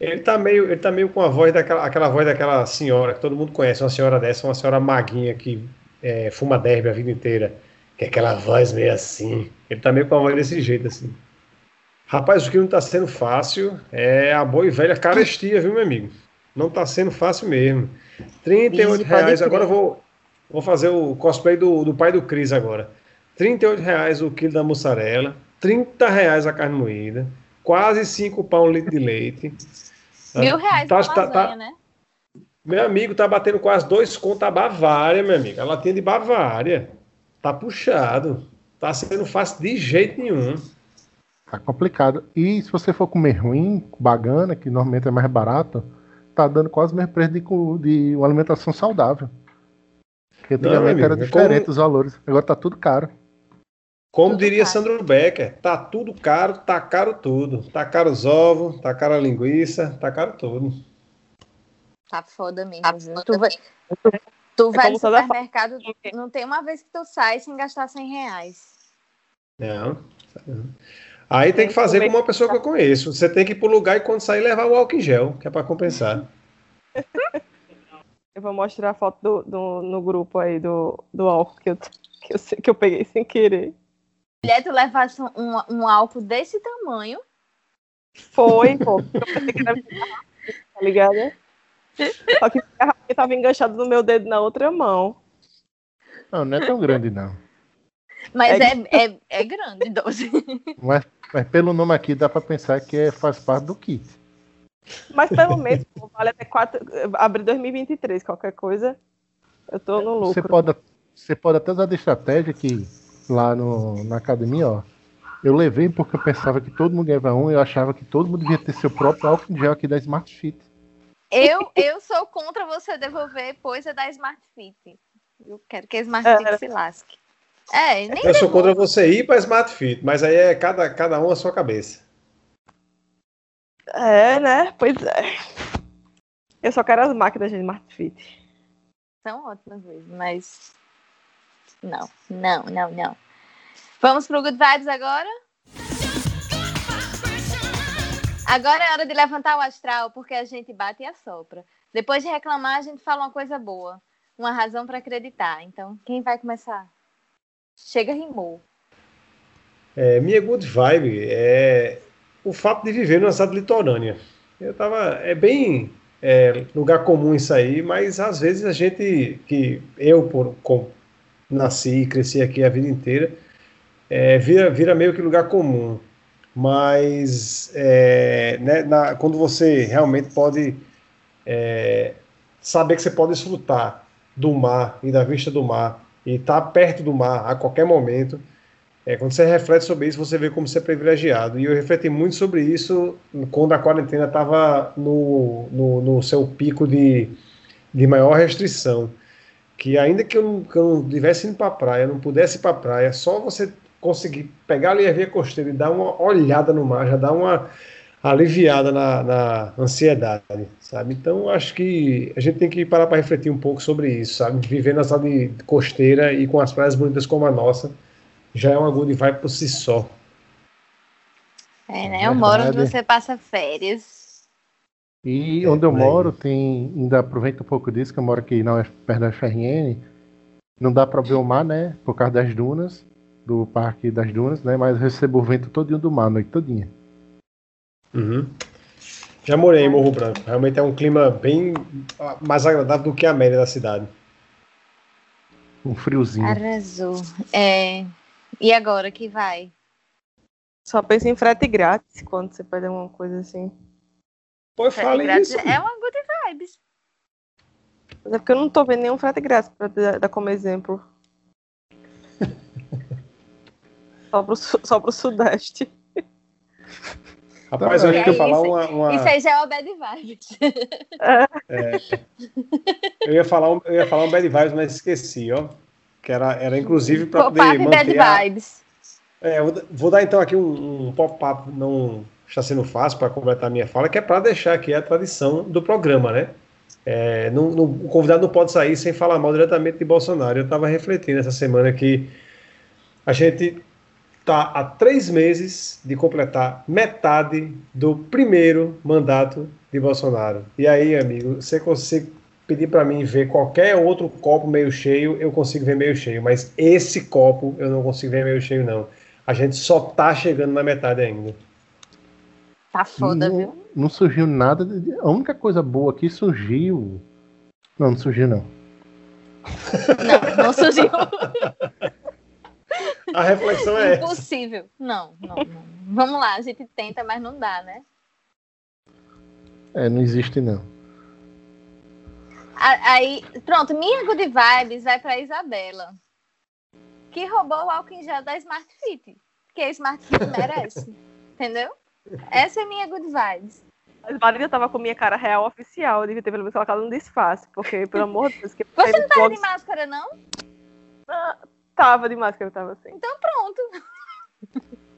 Ele tá meio, ele tá meio com a voz daquela, aquela voz daquela senhora que todo mundo conhece, uma senhora dessa, uma senhora maguinha que é, fuma derby a vida inteira. Que é aquela voz meio assim. Ele tá meio com a voz desse jeito, assim. Rapaz, o que não tá sendo fácil é a boa e velha carestia, viu, meu amigo? Não tá sendo fácil mesmo. R$ 38 Ih, pode reais. Agora eu vou, vou fazer o cosplay do, do pai do Cris agora. 38 reais o quilo da mussarela, 30 reais a carne moída, quase 5 pão um litro de leite. <laughs> Mil reais Tá- tá- lasanha, tá- né? Meu amigo, tá batendo quase dois contos a Bavária, meu amigo. A latinha de Bavária. Tá puxado. Tá sendo fácil de jeito nenhum. Tá complicado. E se você for comer ruim, bagana, que normalmente é mais barato, tá dando quase o mesmo preço de, de uma alimentação saudável. Porque Não, antigamente amigo, era é diferente como- os valores. Agora tá tudo caro. Como Tudo diria caro. Sandro Becker, tá tudo caro, tá caro tudo. Tá caro os ovos, tá caro a linguiça, tá caro tudo. Tá foda mesmo. Tá foda Tu vai, tu vai como no toda supermercado, não tem uma vez que tu sai sem gastar 100 reais. Não. não. Aí tem Tem que fazer como uma pessoa que eu conheço. Você tem que ir pro lugar e quando sair levar o álcool em gel, que é pra compensar. <laughs> Eu vou mostrar a foto do, do- no grupo aí do, do álcool que eu, que, eu, sei- que eu peguei sem querer. Mulher, tu levasse um, um álcool desse tamanho. Foi, pô. <laughs> Tá ligado? Só que a garrafinha tava enganchada no meu dedo na outra mão. Não, não é tão grande, não. Mas É é, é, é grande, 12. Mas, mas pelo nome aqui dá pra pensar que é, faz parte do kit. Mas pelo menos, pô, vale até 4, abre 2023, qualquer coisa. Eu tô no Você lucro. pode, você pode até usar de estratégia que lá no, na academia, ó. Eu levei porque eu pensava que todo mundo ganhava um e eu achava que todo mundo devia ter seu próprio álcool em gel aqui da Smart Fit. Eu, eu sou contra você devolver coisa da Smart Fit. Eu quero que a Smart É. Fit se lasque. É, nem Eu sou contra você ir pra Smart Fit, mas aí é cada, cada um a sua cabeça. É, né? Pois é. Eu só quero as máquinas de Smart Fit. são ótimas mesmo, mas. Não, não, não, não. Vamos pro Good Vibes agora? Agora é hora de levantar o astral, porque a gente bate e assopra. Depois de reclamar, a gente fala uma coisa boa. Uma razão para acreditar. Então, quem vai começar? Chega, rimou. É, minha good vibe é o fato de viver numa cidade litorânea. Eu tava, é bem é, lugar comum isso aí, mas às vezes a gente, que eu por, com, nasci e cresci aqui a vida inteira, é, vira, vira meio que lugar comum. Mas é, né, na- quando você realmente pode é, saber que você pode desfrutar do mar e da vista do mar e estar perto do mar a qualquer momento, é, quando você reflete sobre isso, você vê como você é privilegiado. E eu refleti muito sobre isso quando a quarentena estava no, no, no seu pico de, de maior restrição. Que ainda que eu que eu não tivesse indo para a praia, não pudesse ir para a praia, só você conseguir pegar ali a via costeira e dar uma olhada no mar, já dá uma aliviada na, na ansiedade, sabe? Então, acho que a gente tem que parar para refletir um pouco sobre isso, sabe? Viver na cidade costeira e com as praias bonitas como a nossa, já é uma good vibe por si só. É, né? Eu moro onde você passa férias. E É, onde eu moro, tem. Ainda aproveito um pouco disso, que eu moro aqui na UF, perto da FRN. Não dá pra ver o mar, né? Por causa das dunas, do Parque das Dunas, né? Mas eu recebo o vento todinho do mar, a noite todinha. Uhum. Já morei em Morro Branco. Realmente é um clima bem ah, mais agradável do que a média da cidade. Um friozinho. Arrasou. É. E agora que vai? Só pensa em frete grátis quando você pede alguma coisa assim. Pô, Frete fala grátis isso. É uma good vibes. Mas é porque eu não tô vendo nenhum frete grátis pra dar como exemplo. Só, pro, só pro Sudeste. Rapaz, Tá, eu ia é falar uma. uma- Isso aí já é o bad vibes. é, eu, ia falar um, eu ia falar um bad vibes, mas esqueci, ó. Que era, era inclusive para poder Pop-up bad manter a, vibes. É, eu vou, vou dar então aqui um, um pop-up, não está sendo fácil para completar a minha fala, que é para deixar aqui a tradição do programa, né? É, não- não- o convidado não pode sair sem falar mal diretamente de Bolsonaro. Eu estava refletindo essa semana que a gente está há três meses de completar metade do primeiro mandato de Bolsonaro. E aí, amigo, você consegue pedir para mim ver qualquer outro copo meio cheio, eu consigo ver meio cheio, mas esse copo eu não consigo ver meio cheio, não. A gente só tá chegando na metade ainda. Tá foda, não, viu? não surgiu nada. de- A única coisa boa que surgiu. Não, não surgiu, não. Não, não surgiu. <laughs> A reflexão é essa. Impossível. Não, não, não. Vamos lá, a gente tenta, mas não dá, né? É, não existe, não. A- Aí, pronto, minha good vibes vai pra Isabela. Que roubou o álcool em gel da Smart Fit. Que a Smart Fit <laughs> merece. Entendeu? Essa é minha good vibes. Mas Marília tava com minha cara real oficial. Eu devia ter pelo menos colocado um disfarce. Porque, pelo amor de Deus, que Você não tava vlogs- de máscara, não? Tava de máscara, tava assim. Então pronto. <laughs>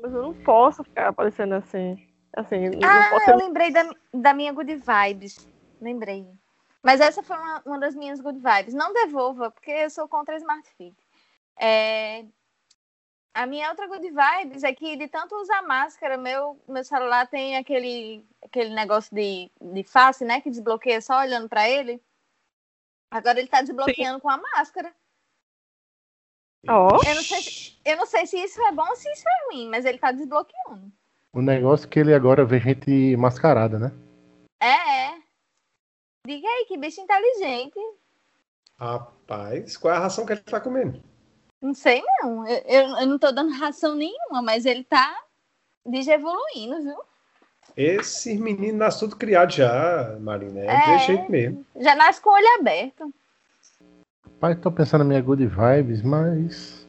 Mas eu não posso ficar aparecendo assim. Assim, não Ah, posso eu lembrei da, da minha good vibes. Lembrei. Mas essa foi uma, uma das minhas good vibes. Não devolva, porque eu sou contra Smart Fit. É, A minha outra good vibes é que de tanto usar máscara, meu, meu celular tem aquele, aquele negócio de, de face, né? Que desbloqueia só olhando pra ele. Agora ele tá desbloqueando com a máscara. Ó, Eu não, sei se, eu não sei se isso é bom ou se isso é ruim, mas ele tá desbloqueando. O negócio é que ele agora vê gente mascarada, né? É, é. Diga aí, que bicho inteligente. Rapaz, qual é a ração que ele tá comendo? Não sei, não. Eu, eu, eu não tô dando ração nenhuma, mas ele tá digievoluindo, viu? Esse menino nasce tudo criado já, Marina. É, É. jeito mesmo. Já nasce com o olho aberto. Pai, tô pensando na minha good vibes, mas.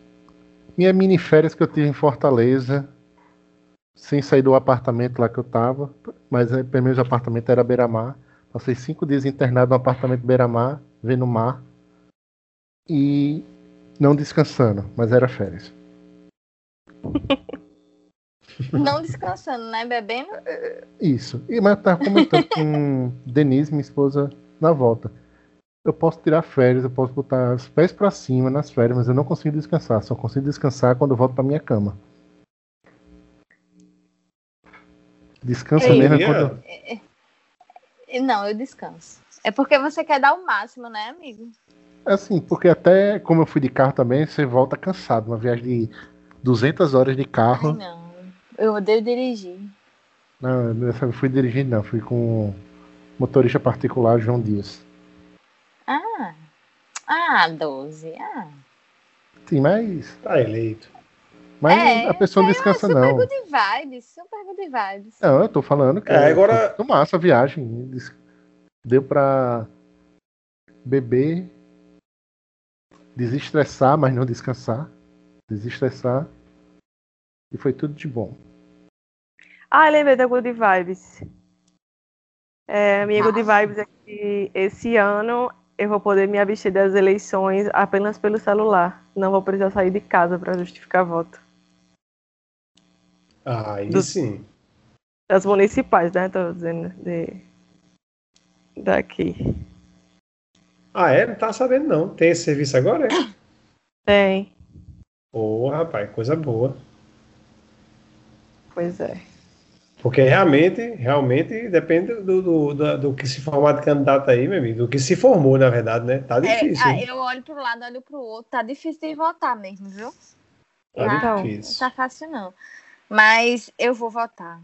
Minha mini férias que eu tive em Fortaleza, sem sair do apartamento lá que eu tava, mas é, pelo menos o apartamento era beira-mar. Passei cinco dias internado no apartamento beira-mar, vendo o mar. E não descansando, mas era férias. <laughs> Não descansando, né? Bebendo. Isso. E, mas eu tava comentando com Denise, minha esposa, na volta. Eu posso tirar férias, eu posso botar os pés pra cima nas férias, mas eu não consigo descansar. Só consigo descansar quando eu volto pra minha cama. Descansa Ei, mesmo é quando. E Não, eu descanso. É porque você quer dar o máximo, né, amigo? Assim, porque até como eu fui de carro também, você volta cansado. Uma viagem de 200 horas de Ai, carro. não. Eu odeio dirigir. Não, eu fui dirigindo, não. Fui com o motorista particular João Dias. Ah. Ah, 12. Ah. Sim, mas. Tá eleito. Mas É, a pessoa não descansa, super não. good vibes. Super good vibes. Não, eu tô falando que É, agora- foi massa a viagem. Deu pra beber, desestressar, mas não descansar. Desestressar. E foi tudo de bom. Ah, lembrei da Good Vibes. É, minha Good. Vibes é que esse ano eu vou poder me abster das eleições apenas pelo celular. Não vou precisar sair de casa para justificar voto. Aí Do- sim. Das municipais, né? Tô dizendo de... daqui. Ah, é? Não tá sabendo, não. Tem esse serviço agora, é? Tem, Ô, rapaz, coisa boa. pois é. Porque realmente, realmente depende do, do, do, do que se formar de candidato aí, meu amigo. Do que se formou, na verdade, né? Tá É, difícil. hein? eu olho pro lado, olho pro outro. Tá difícil de votar mesmo, viu? Tá Ah, difícil. Não tá fácil, não. Mas eu vou votar.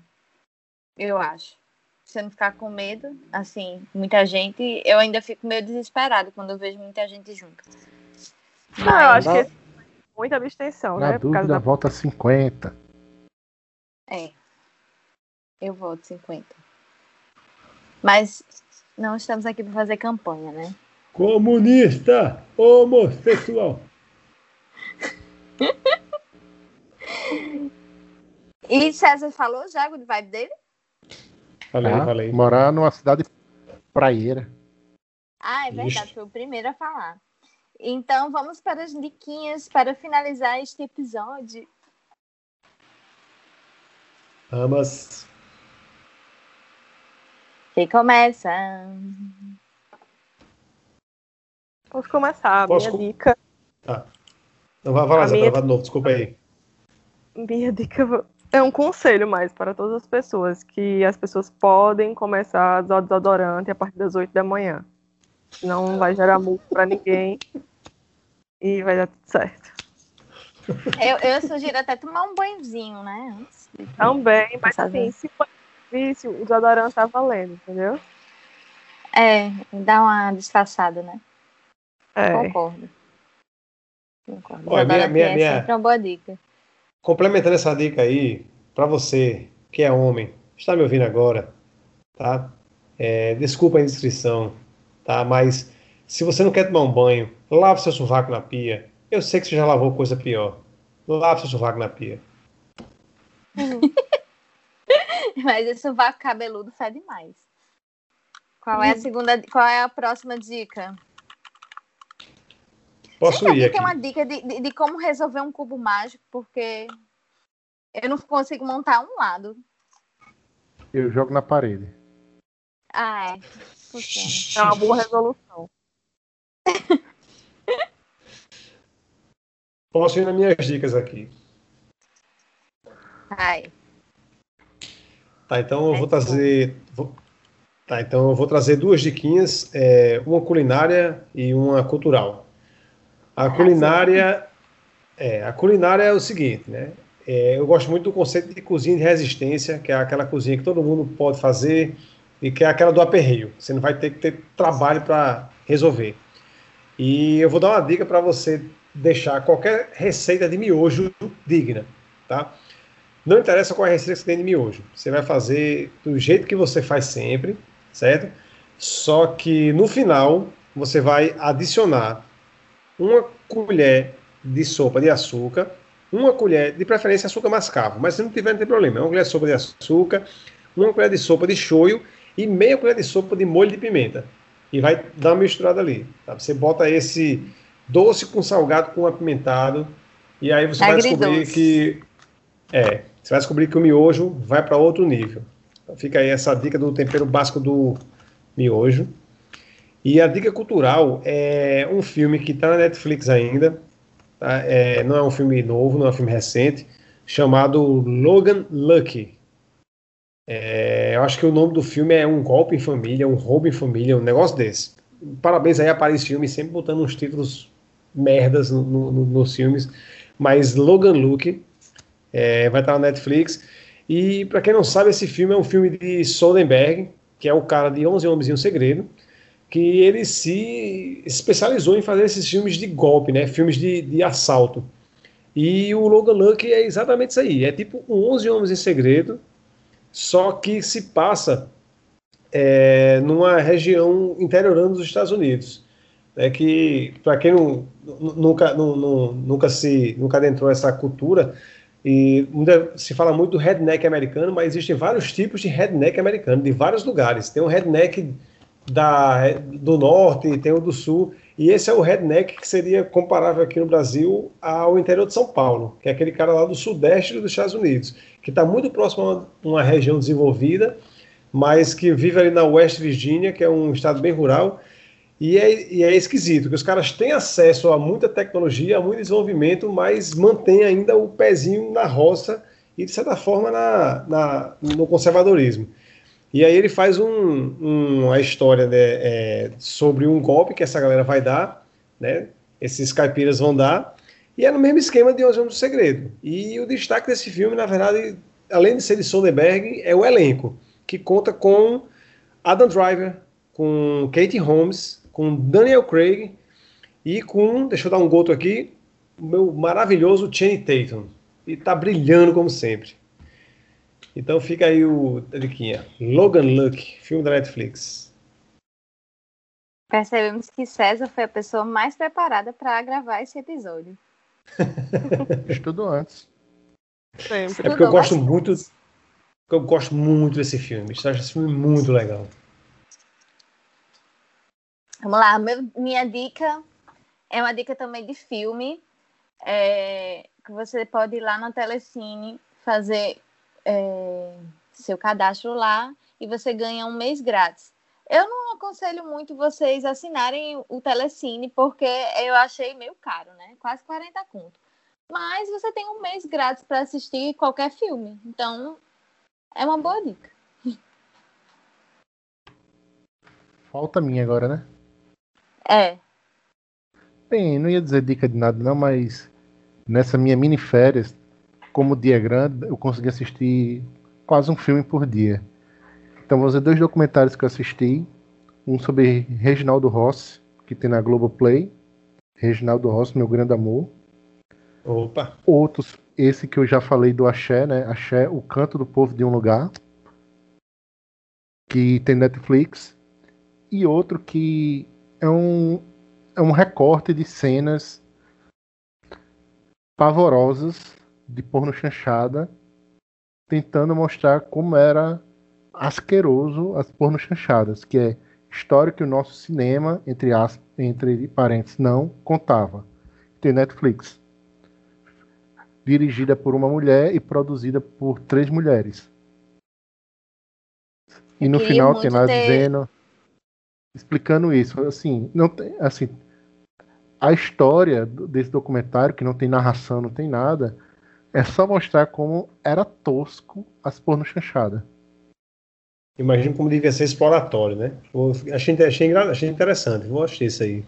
Eu acho. Se eu não ficar com medo, assim, muita gente, eu ainda fico meio desesperado quando eu vejo muita gente junto. Não, eu acho que esse- muita abstenção, Na né? Por causa dúvida, da... volta 50. É. Eu voto 50. Mas não estamos aqui para fazer campanha, né? Comunista! Homossexual! <laughs> E César falou já o vibe dele? Falei, tá? falei. Morar numa cidade praieira. Ah, é verdade, Ixi. foi o primeiro a falar. Então vamos para as diquinhas para finalizar este episódio. Amas. Quem começa? Posso começar. A Posso minha co- dica. Não, vai, vai lá, minha- de novo, desculpa aí. Minha dica é um conselho mais para todas as pessoas, que as pessoas podem começar a usar desodorante a partir das 8 da manhã. Não vai gerar multa para ninguém e vai dar tudo certo. Eu, eu sugiro até tomar um banhozinho, né? Antes de- Também, mas assim, se for difícil, o desodorante tá valendo, entendeu? É, dá uma disfarçada, né? É. Concordo. Concordo. Olha, minha- minha- é minha- sempre uma boa dica. Complementando essa dica aí, para você que é homem, está me ouvindo agora, tá? É, desculpa a indiscrição, tá? Mas se você não quer tomar um banho, lave seu sovaco na pia. Eu sei que você já lavou coisa pior. Lave seu sovaco na pia. <laughs> <laughs> Mas esse sovaco cabeludo fede mais. Qual é a segunda, qual é a próxima dica? Posso Sempre ir alguém aqui? tem uma dica de, de, de como resolver um cubo mágico, porque eu não consigo montar um lado. Eu jogo na parede. Ah, é. Funciona. É uma boa resolução. Posso ir nas minhas dicas aqui. Ai. Tá, então eu vou Let's go. trazer. vou- Tá, então eu vou trazer duas diquinhas, é, uma culinária e uma cultural. A culinária é, a culinária é o seguinte, né? É, eu gosto muito do conceito de cozinha de resistência, que é aquela cozinha que todo mundo pode fazer e que é aquela do aperreio. Você não vai ter que ter trabalho para resolver. E eu vou dar uma dica para você deixar qualquer receita de miojo digna, tá? Não interessa qual é a receita que você tem de miojo. Você vai fazer do jeito que você faz sempre, certo? Só que no final você vai adicionar uma colher de sopa de açúcar, uma colher, de preferência açúcar mascavo, mas se não tiver não tem problema. Uma colher de sopa de açúcar, uma colher de sopa de shoyu e meia colher de sopa de molho de pimenta. E vai dar uma misturada ali. tá? Você bota esse doce com salgado com apimentado e aí você vai descobrir Agridoce. que é, você vai descobrir que o miojo vai para outro nível. Então fica aí essa dica do tempero básico do miojo. E a dica cultural é um filme que está na Netflix ainda. tá? É, não é um filme novo, não é um filme recente, chamado Logan Lucky. É, eu acho que o nome do filme é Um Golpe em Família, Um Roubo em Família, um negócio desse. Parabéns aí a Paris Filme, sempre botando uns títulos merdas no- no- nos filmes. Mas Logan Lucky é, vai estar na Netflix. E para quem não sabe, esse filme é um filme de Soderbergh, que é o cara de 11 Homens e um Segredo, que ele se especializou em fazer esses filmes de golpe, né? Filmes de, de assalto. E o Logan Lucky é exatamente isso aí. É tipo um 11 Homens em Segredo, só que se passa é, numa região interiorana dos Estados Unidos. É que, para quem não, nu- nunca, nu- nu- nunca, se, nunca adentrou essa cultura, e muita- se fala muito do redneck americano, mas existem vários tipos de redneck americano, de vários lugares. Tem um redneck da, do norte, tem o do sul, e esse é o redneck que seria comparável aqui no Brasil ao interior de São Paulo, que é aquele cara lá do sudeste dos Estados Unidos, que está muito próximo a uma, uma região desenvolvida, mas que vive ali na West Virginia, que é um estado bem rural, e é, e é esquisito, que os caras têm acesso a muita tecnologia, a muito desenvolvimento, mas mantém ainda o pezinho na roça e, de certa forma, na, na- no conservadorismo. E aí ele faz um, um- uma história né, é, sobre um golpe que essa galera vai dar, né? Esses caipiras vão dar, e é no mesmo esquema de Os Homens do Segredo. E o destaque desse filme, na verdade, além de ser de Soderbergh, é o elenco, que conta com Adam Driver, com Kate Holmes, com Daniel Craig e com, deixa eu dar um goto aqui, o meu maravilhoso Channing Tatum. E tá brilhando como sempre. Então fica aí o a diquinha. Logan Luck, filme da Netflix. Percebemos que César foi a pessoa mais preparada para gravar esse episódio. <laughs> Estudo antes. Sempre. É porque eu gosto muito. Eu gosto muito desse filme. Eu acho esse filme muito legal. Vamos lá, meu, minha dica é uma dica também de filme. É, que você pode ir lá na Telecine fazer é, seu cadastro lá e você ganha um mês grátis. Eu não aconselho muito vocês assinarem o Telecine, porque eu achei meio caro, né? Quase 40 conto. Mas você tem um mês grátis para assistir qualquer filme. Então, é uma boa dica. Falta minha agora, né? É. Bem, não ia dizer dica de nada, não, mas nessa minha mini férias, como o dia é grande, eu consegui assistir quase um filme por dia. Então vou fazer dois documentários que eu assisti. Um sobre Reginaldo Rossi, que tem na Globoplay. Reginaldo Rossi, meu grande amor. Opa! Outros, esse que eu já falei do Axé, né? Axé, O Canto do Povo de um Lugar. Que tem Netflix. E outro que é um, é um recorte de cenas pavorosas de porno chanchada, tentando mostrar como era asqueroso as pornochanchadas, que é história que o nosso cinema, entre, as, entre parênteses, não contava. Tem Netflix. Dirigida por uma mulher e produzida por três mulheres. E no final tem lá ter... dizendo. Explicando isso. Assim, não tem, assim, a história desse documentário, que não tem narração, não tem nada, é só mostrar como era tosco as pornochanchadas. Imagino como devia ser exploratório, né? Achei, achei, achei interessante, vou assistir isso aí.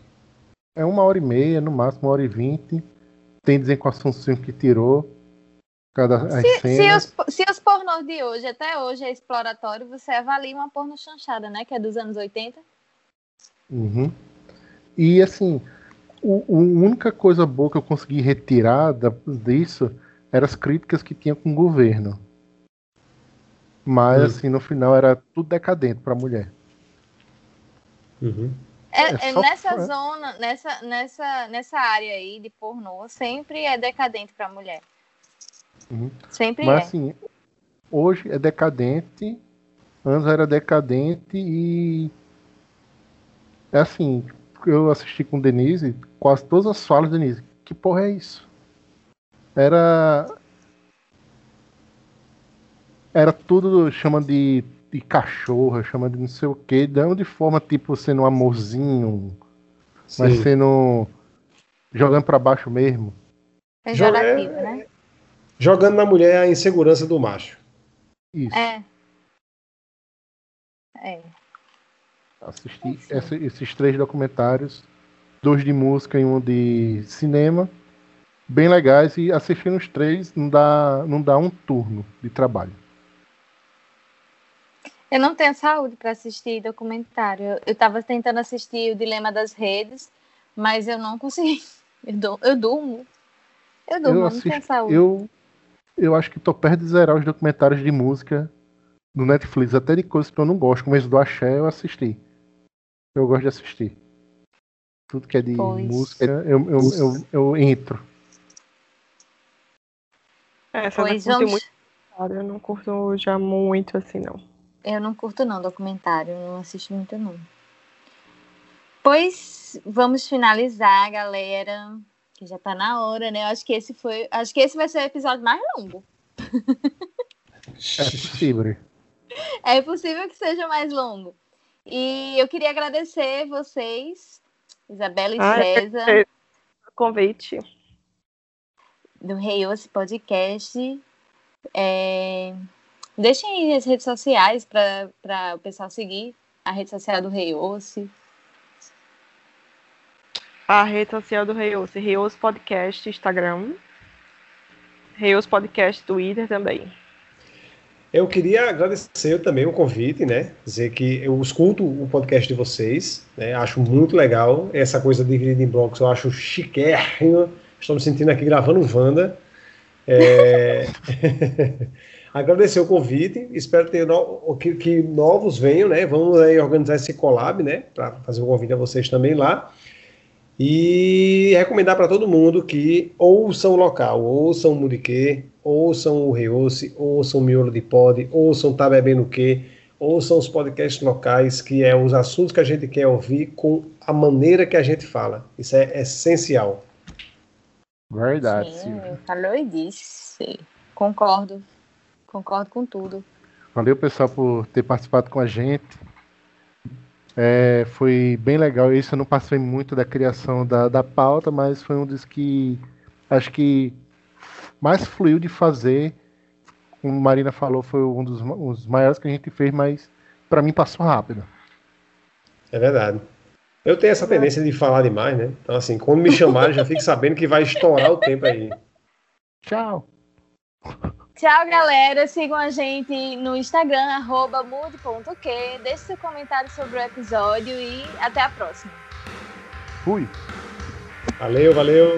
É uma hora e meia, no máximo uma hora e vinte. Tem dizer com a Assunção que tirou. Cada se, se, os, se os pornôs de hoje, até hoje, é exploratório, você avalia uma porno chanchada, né? Que é dos anos 80. Uhum. E assim, o, a única coisa boa que eu consegui retirar da, disso eram as críticas que tinha com o governo. Mas, uhum. assim, no final era tudo decadente para a mulher. Uhum. É, é nessa zona, nessa, nessa, nessa área aí de pornô, sempre é decadente para a mulher. Uhum. Sempre Mas, é. assim, hoje é decadente, antes era decadente e. É assim, eu assisti com Denise, quase todas as falas de Denise. Que porra é isso? Era era tudo chama de, de cachorra, chama de não sei o que, não de forma tipo sendo um amorzinho, Sim. mas sendo jogando para baixo mesmo. É, né? Jogando na mulher a insegurança do macho. Isso. É. É. Assisti essa, esses três documentários, dois de música e um de cinema, bem legais e assistindo os três não dá, não dá um turno de trabalho. Eu não tenho saúde para assistir documentário. Eu estava tentando assistir o Dilema das Redes, mas eu não consegui. <laughs> Eu, do, eu durmo. Eu durmo, eu assisto, não tenho saúde. Eu, eu acho que tô perto de zerar os documentários de música no Netflix, até de coisas que eu não gosto, esse do Axé eu assisti. Eu gosto de assistir. Tudo que é de pois. música, eu, eu, eu, eu, entro. É, essa pois vamos... muito. Eu não curto já muito assim, não. Eu não curto não documentário, não assisto muito não. Pois vamos finalizar, galera. Que já tá na hora, né? Eu acho que esse foi, acho que esse vai ser o episódio mais longo. É possível. É possível que seja mais longo. E eu queria agradecer vocês, Isabela e ah, César. É, convite. Do Reios Podcast. É, Deixem aí as redes sociais para o pessoal seguir. A rede social do Rei Ossi. A rede social do Rei Ossi, Rei Ossi Podcast, Instagram. Rei Podcast, Twitter também. Eu queria agradecer também o convite, né? Dizer que eu escuto o podcast de vocês, né? Acho muito legal. Essa coisa dividida em blocos eu acho chiquérrimo. Estou me sentindo aqui gravando Wanda. É... <laughs> Agradecer o convite, espero ter no, que, que, novos venham, né? Vamos aí organizar esse collab, né? Para fazer o convite a vocês também lá. E recomendar para todo mundo que ouçam o local, ouçam o Mudiquê, ouçam o Reoce, ouçam o Miolo de Pod, ouçam Tá Bebendo o Quê, ouçam os podcasts locais, que é os assuntos que a gente quer ouvir com a maneira que a gente fala. Isso é essencial. Verdade, Sim, falou e disse. Concordo. Concordo com tudo. Valeu, pessoal, por ter participado com a gente. É, foi bem legal. Isso eu não passei muito da criação da, da pauta, mas foi um dos que acho que mais fluiu de fazer. Como a Marina falou, foi um dos ma- os maiores que a gente fez, mas para mim passou rápido. É verdade. Eu tenho essa tendência de falar demais, né? Então, assim, quando me chamarem, já fique sabendo que vai estourar o tempo aí. Tchau! Tchau, galera. Sigam a gente no Instagram, arroba mude.que. Deixe seu comentário sobre o episódio e até a próxima. Fui! Valeu, valeu.